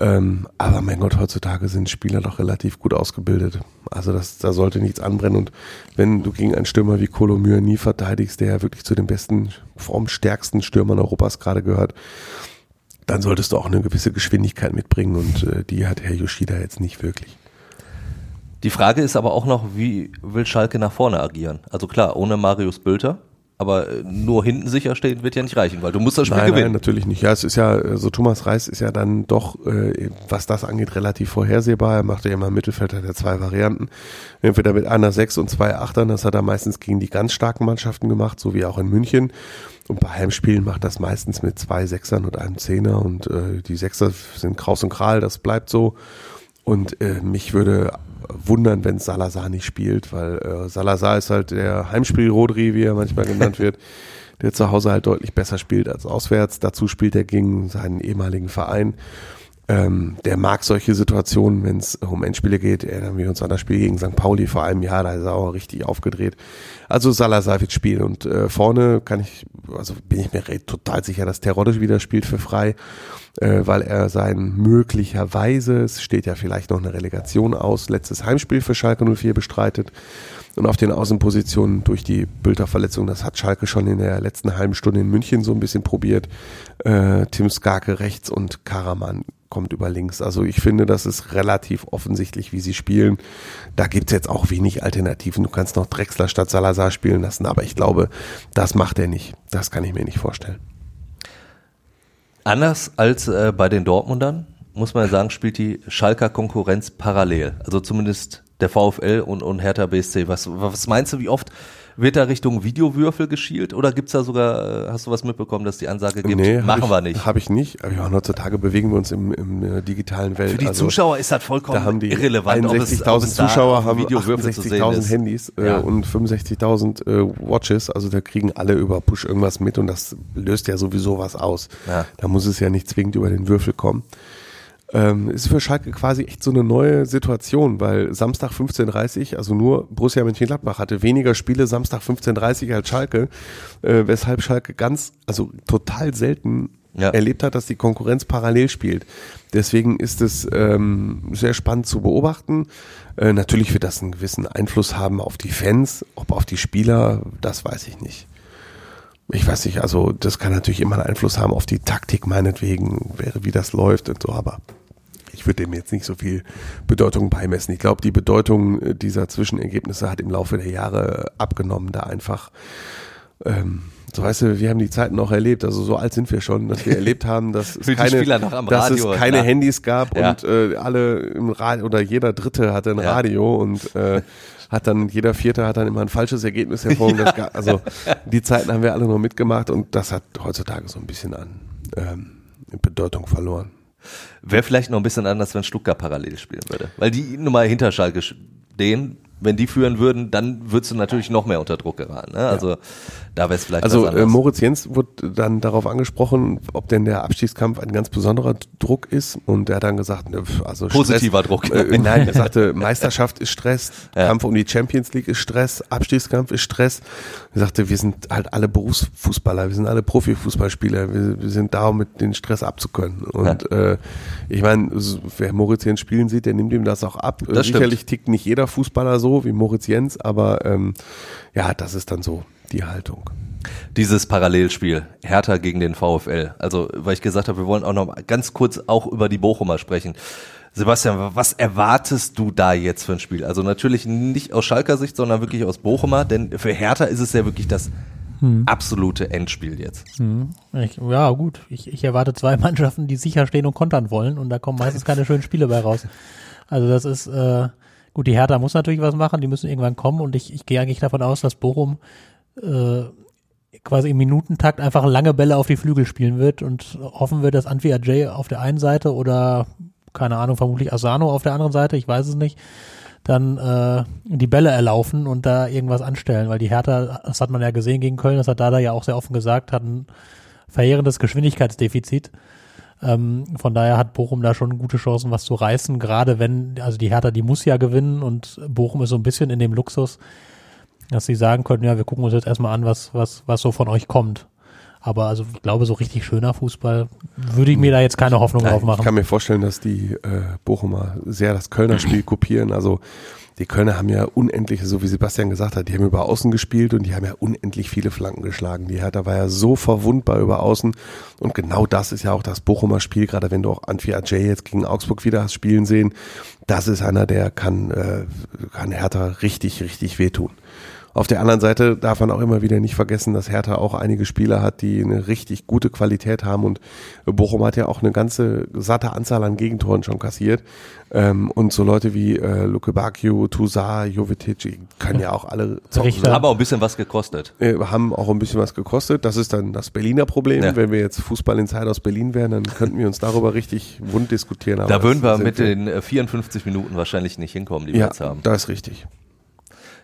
Ähm, aber mein Gott, heutzutage sind Spieler doch relativ gut ausgebildet. Also das, da sollte nichts anbrennen. Und wenn du gegen einen Stürmer wie Kolomyr nie verteidigst, der ja wirklich zu den besten, formstärksten Stürmern Europas gerade gehört, dann solltest du auch eine gewisse Geschwindigkeit mitbringen. Und äh, die hat Herr Yoshida jetzt nicht wirklich. Die Frage ist aber auch noch, wie will Schalke nach vorne agieren? Also klar, ohne Marius Bülter, aber äh, nur hinten sicher stehen wird ja nicht reichen, weil du musst das Spiel nein, gewinnen. Nein, natürlich nicht. Ja, es ist ja, so also Thomas Reis ist ja dann doch, äh, was das angeht, relativ vorhersehbar. Er macht ja immer im Mittelfeld hat er zwei Varianten. Entweder mit einer Sechs und zwei Achtern, das hat er meistens gegen die ganz starken Mannschaften gemacht, so wie auch in München. Und bei Heimspielen macht das meistens mit zwei Sechsern und einem Zehner und äh, die Sechser sind Kraus und Kral, das bleibt so. Und äh, mich würde wundern, wenn Salazar nicht spielt, weil äh, Salazar ist halt der Heimspiel-Rodri, wie er manchmal genannt wird, der zu Hause halt deutlich besser spielt als auswärts. Dazu spielt er gegen seinen ehemaligen Verein. Ähm, der mag solche Situationen, wenn es um Endspiele geht. Erinnern wir uns an das Spiel gegen St. Pauli vor einem Jahr, da ist er auch richtig aufgedreht. Also Salazar wird spielen und äh, vorne kann ich, also bin ich mir total sicher, dass Terodde wieder spielt für frei äh, weil er sein möglicherweise, es steht ja vielleicht noch eine Relegation aus, letztes Heimspiel für Schalke 04 bestreitet. Und auf den Außenpositionen durch die Bülter-Verletzung, das hat Schalke schon in der letzten halben Stunde in München so ein bisschen probiert. Äh, Tim Skarke rechts und Karaman kommt über links. Also ich finde, das ist relativ offensichtlich, wie sie spielen. Da gibt's jetzt auch wenig Alternativen. Du kannst noch Drexler statt Salazar spielen lassen, aber ich glaube, das macht er nicht. Das kann ich mir nicht vorstellen. Anders als äh, bei den Dortmundern, muss man sagen, spielt die Schalker Konkurrenz parallel. Also zumindest der VfL und, und Hertha BSC. Was, was meinst du, wie oft wird da Richtung Videowürfel geschielt oder gibt's da sogar, äh, hast du was mitbekommen, dass die Ansage gibt, nee, machen ich, wir nicht? Habe ich nicht. Aber ja, heutzutage bewegen wir uns im, im äh, digitalen Welt. Für die also, Zuschauer ist das vollkommen da haben die irrelevant. 61.000 Zuschauer haben Videowürfel 68.000 Handys äh, Ja. und 65.000 äh, Watches. Also da kriegen alle über Push irgendwas mit und das löst ja sowieso was aus. Ja. Da muss es ja nicht zwingend über den Würfel kommen. Ähm, ist für Schalke quasi echt so eine neue Situation, weil Samstag 15.30 also nur Borussia Mönchengladbach hatte weniger Spiele Samstag 15.30 als Schalke, äh, weshalb Schalke ganz, also total selten Ja. erlebt hat, dass die Konkurrenz parallel spielt. Deswegen ist es ähm, sehr spannend zu beobachten. Äh, natürlich wird das einen gewissen Einfluss haben auf die Fans, ob auf die Spieler, das weiß ich nicht. Ich weiß nicht, also das kann natürlich immer einen Einfluss haben auf die Taktik meinetwegen, wäre wie das läuft und so, aber ich würde dem jetzt nicht so viel Bedeutung beimessen. Ich glaube, die Bedeutung äh, dieser Zwischenergebnisse hat im Laufe der Jahre abgenommen, da einfach ähm, so weißt du, wir haben die Zeiten noch erlebt, also so alt sind wir schon, dass wir erlebt haben, dass es keine, dass Radio, es keine klar. Handys gab Ja. und äh, alle im Radio oder jeder Dritte hatte ein Ja. Radio und äh, hat dann jeder Vierte hat dann immer ein falsches Ergebnis hervorgehoben. Ga- Also die Zeiten haben wir alle noch mitgemacht und das hat heutzutage so ein bisschen an ähm, Bedeutung verloren. Wäre vielleicht noch ein bisschen anders, wenn Stuttgart parallel spielen würde. Weil die nun mal hinter Schalke stehen. Wenn die führen würden, dann würdest du natürlich noch mehr unter Druck geraten. Ne? Also da wäre es vielleicht Also äh. Moritz Jens wurde dann darauf angesprochen, ob denn der Abstiegskampf ein ganz besonderer Druck ist und er hat dann gesagt, ne, also Positiver Stress, Druck. Äh, nein, er sagte, Meisterschaft ist Stress, Ja. Kampf um die Champions League ist Stress, Abstiegskampf ist Stress. Er sagte, wir sind halt alle Berufsfußballer, wir sind alle Profifußballspieler, wir, wir sind da, um mit den Stress abzukönnen. Und äh, ich meine, wer Moritz Jens spielen sieht, der nimmt ihm das auch ab. Das stimmt. Sicherlich tickt nicht jeder Fußballer so wie Moritz Jens, aber ähm, ja, das ist dann so die Haltung. Dieses Parallelspiel, Hertha gegen den VfL. Also, weil ich gesagt habe, wir wollen auch noch mal ganz kurz auch über die Bochumer sprechen. Sebastian, was erwartest du da jetzt für ein Spiel? Also natürlich nicht aus Schalker Sicht, sondern wirklich aus Bochumer, denn für Hertha ist es ja wirklich das absolute Endspiel jetzt. Ich, ja, gut. Ich, ich erwarte zwei Mannschaften, die sicher stehen und kontern wollen und da kommen meistens keine schönen Spiele bei raus. Also das ist, äh, gut, die Hertha muss natürlich was machen, die müssen irgendwann kommen und ich, ich gehe eigentlich davon aus, dass Bochum äh, quasi im Minutentakt einfach lange Bälle auf die Flügel spielen wird und hoffen wir, dass Antwi Ajay auf der einen Seite oder, keine Ahnung, vermutlich Asano auf der anderen Seite, ich weiß es nicht, dann äh, die Bälle erlaufen und da irgendwas anstellen, weil die Hertha, das hat man ja gesehen gegen Köln, das hat Dada ja auch sehr offen gesagt, hat ein verheerendes Geschwindigkeitsdefizit. Ähm, von daher hat Bochum da schon gute Chancen, was zu reißen, gerade wenn, also die Hertha, die muss ja gewinnen und Bochum ist so ein bisschen in dem Luxus, dass sie sagen können, ja, wir gucken uns jetzt erstmal an, was, was, was so von euch kommt. Aber also ich glaube, so richtig schöner Fußball würde ich mir da jetzt keine Hoffnung drauf Ich machen. kann mir vorstellen, dass die äh, Bochumer sehr das Kölner Spiel kopieren. Also die Kölner haben ja unendliche, so wie Sebastian gesagt hat, die haben über Außen gespielt und die haben ja unendlich viele Flanken geschlagen. Die Hertha war ja so verwundbar über Außen und genau das ist ja auch das Bochumer Spiel, gerade wenn du auch Antwi Ajay jetzt gegen Augsburg wieder hast spielen sehen. Das ist einer, der kann, äh, kann Hertha richtig, richtig wehtun. Auf der anderen Seite darf man auch immer wieder nicht vergessen, dass Hertha auch einige Spieler hat, die eine richtig gute Qualität haben und Bochum hat ja auch eine ganze satte Anzahl an Gegentoren schon kassiert. Ähm, und so Leute wie äh, Luke Bakio, Tuzar, Jovetic die können ja auch alle zocken. Richter. Haben auch ein bisschen was gekostet. Äh, haben auch ein bisschen was gekostet. Das ist dann das Berliner Problem. Ja. Wenn wir jetzt Fußball Insider aus Berlin wären, dann könnten wir uns darüber richtig wund diskutieren. aber Da würden wir mit den äh, 54 Minuten wahrscheinlich nicht hinkommen, die wir Ja, jetzt haben. das ist richtig.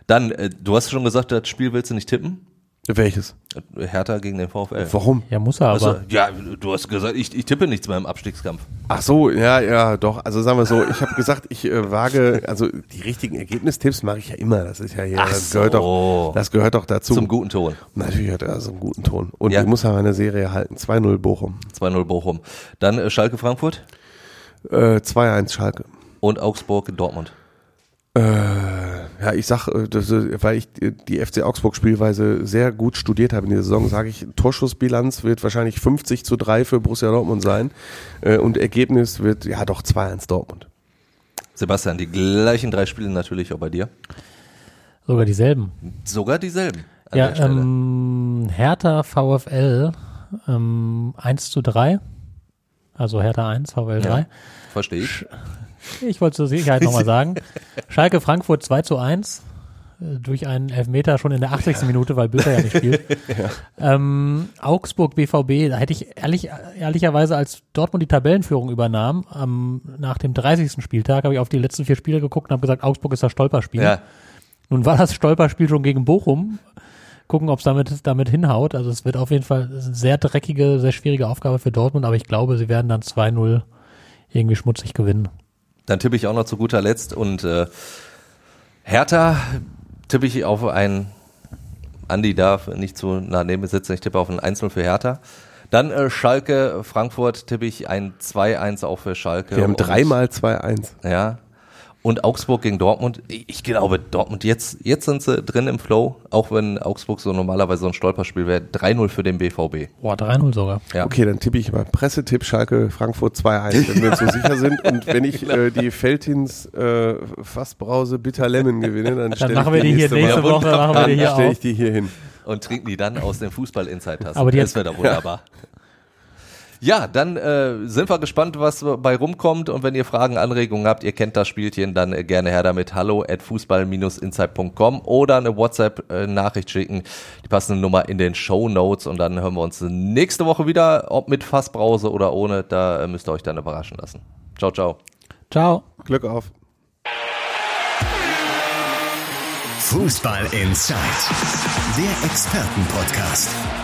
Dann, äh, du hast schon gesagt, das Spiel willst du nicht tippen. Welches? Äh, Hertha gegen den VfL. Warum? Ja, muss er aber. Also, ja, du hast gesagt, ich, ich tippe nichts mehr im Abstiegskampf. Ach so, ja, ja, doch. Also sagen wir so, ich habe gesagt, ich äh, wage, also die richtigen Ergebnistipps mache ich ja immer. Das ist ja hier, Ach das gehört so. doch, das gehört doch dazu. Zum guten Ton. Natürlich hat er so einen guten Ton. Und Ja. ich muss ja meine Serie halten. 2-0 Bochum. 2-0 Bochum. Dann äh, Schalke Frankfurt Äh, 2-1 Schalke. und Augsburg Dortmund. Äh, ja, ich sag, äh, das, äh, weil ich die- die FC Augsburg Spielweise sehr gut studiert habe in der Saison, sage ich, Torschussbilanz wird wahrscheinlich 50 zu 3 für Borussia Dortmund sein. Äh, und Ergebnis wird, ja doch, 2-1 Dortmund. Sebastian, die gleichen drei Spiele natürlich auch bei dir. Sogar dieselben. Sogar dieselben. An Ja, der Stelle. ähm, Hertha VfL ähm, 1 zu 3. Also Hertha 1, VfL 3. Verstehe ich. Ich wollte zur Sicherheit nochmal sagen. Schalke Frankfurt 2 zu 1 äh, durch einen Elfmeter schon in der 80. Minute, weil Bülter ja nicht spielt. ähm, Augsburg BVB, da hätte ich ehrlich, ehrlicherweise, als Dortmund die Tabellenführung übernahm, am, nach dem 30. Spieltag habe ich auf die letzten vier Spiele geguckt und habe gesagt, Augsburg ist das Stolperspiel. Ja, Nun war das Stolperspiel schon gegen Bochum. Gucken, ob es damit, damit hinhaut. Also es wird auf jeden Fall eine sehr dreckige, sehr schwierige Aufgabe für Dortmund, aber ich glaube, sie werden dann 2-0 irgendwie schmutzig gewinnen. dann tippe ich auch noch zu guter Letzt und äh, Hertha tippe ich auf ein Andi darf nicht zu nah neben mir sitzen, ich tippe auf ein 1-0 für Hertha. Dann äh, Schalke, Frankfurt tippe ich ein 2-1 auch für Schalke. Wir haben dreimal 2-1. Ja. Und Augsburg gegen Dortmund. Ich glaube, Dortmund, jetzt, jetzt sind sie drin im Flow, auch wenn Augsburg so normalerweise so ein Stolperspiel wäre. 3-0 für den BVB. Boah, 3-0 sogar. Ja. Okay, dann tippe ich mal Pressetipp Schalke Frankfurt 2-1, wenn wir uns so sicher sind. Und wenn ich äh, die Feltins äh, Fassbrause Bitter Lemon gewinne, dann, Dann stelle machen ich wir die hier nächste Mal. Woche, machen wir die hier dann stelle ich die hier hin. Und trinken die dann aus den die das wäre doch wunderbar. Ja, dann äh, sind wir gespannt, was bei rumkommt. Und wenn ihr Fragen, Anregungen habt, ihr kennt das Spielchen, dann äh, gerne her damit. Hallo at fußball-insight.com oder eine WhatsApp-Nachricht schicken. Die passende Nummer in den Show Notes. Und dann hören wir uns nächste Woche wieder, ob mit Fassbrause oder ohne. Da äh, müsst ihr euch dann überraschen lassen. Ciao, ciao. Ciao. Glück auf. Fußball Inside, der Expertenpodcast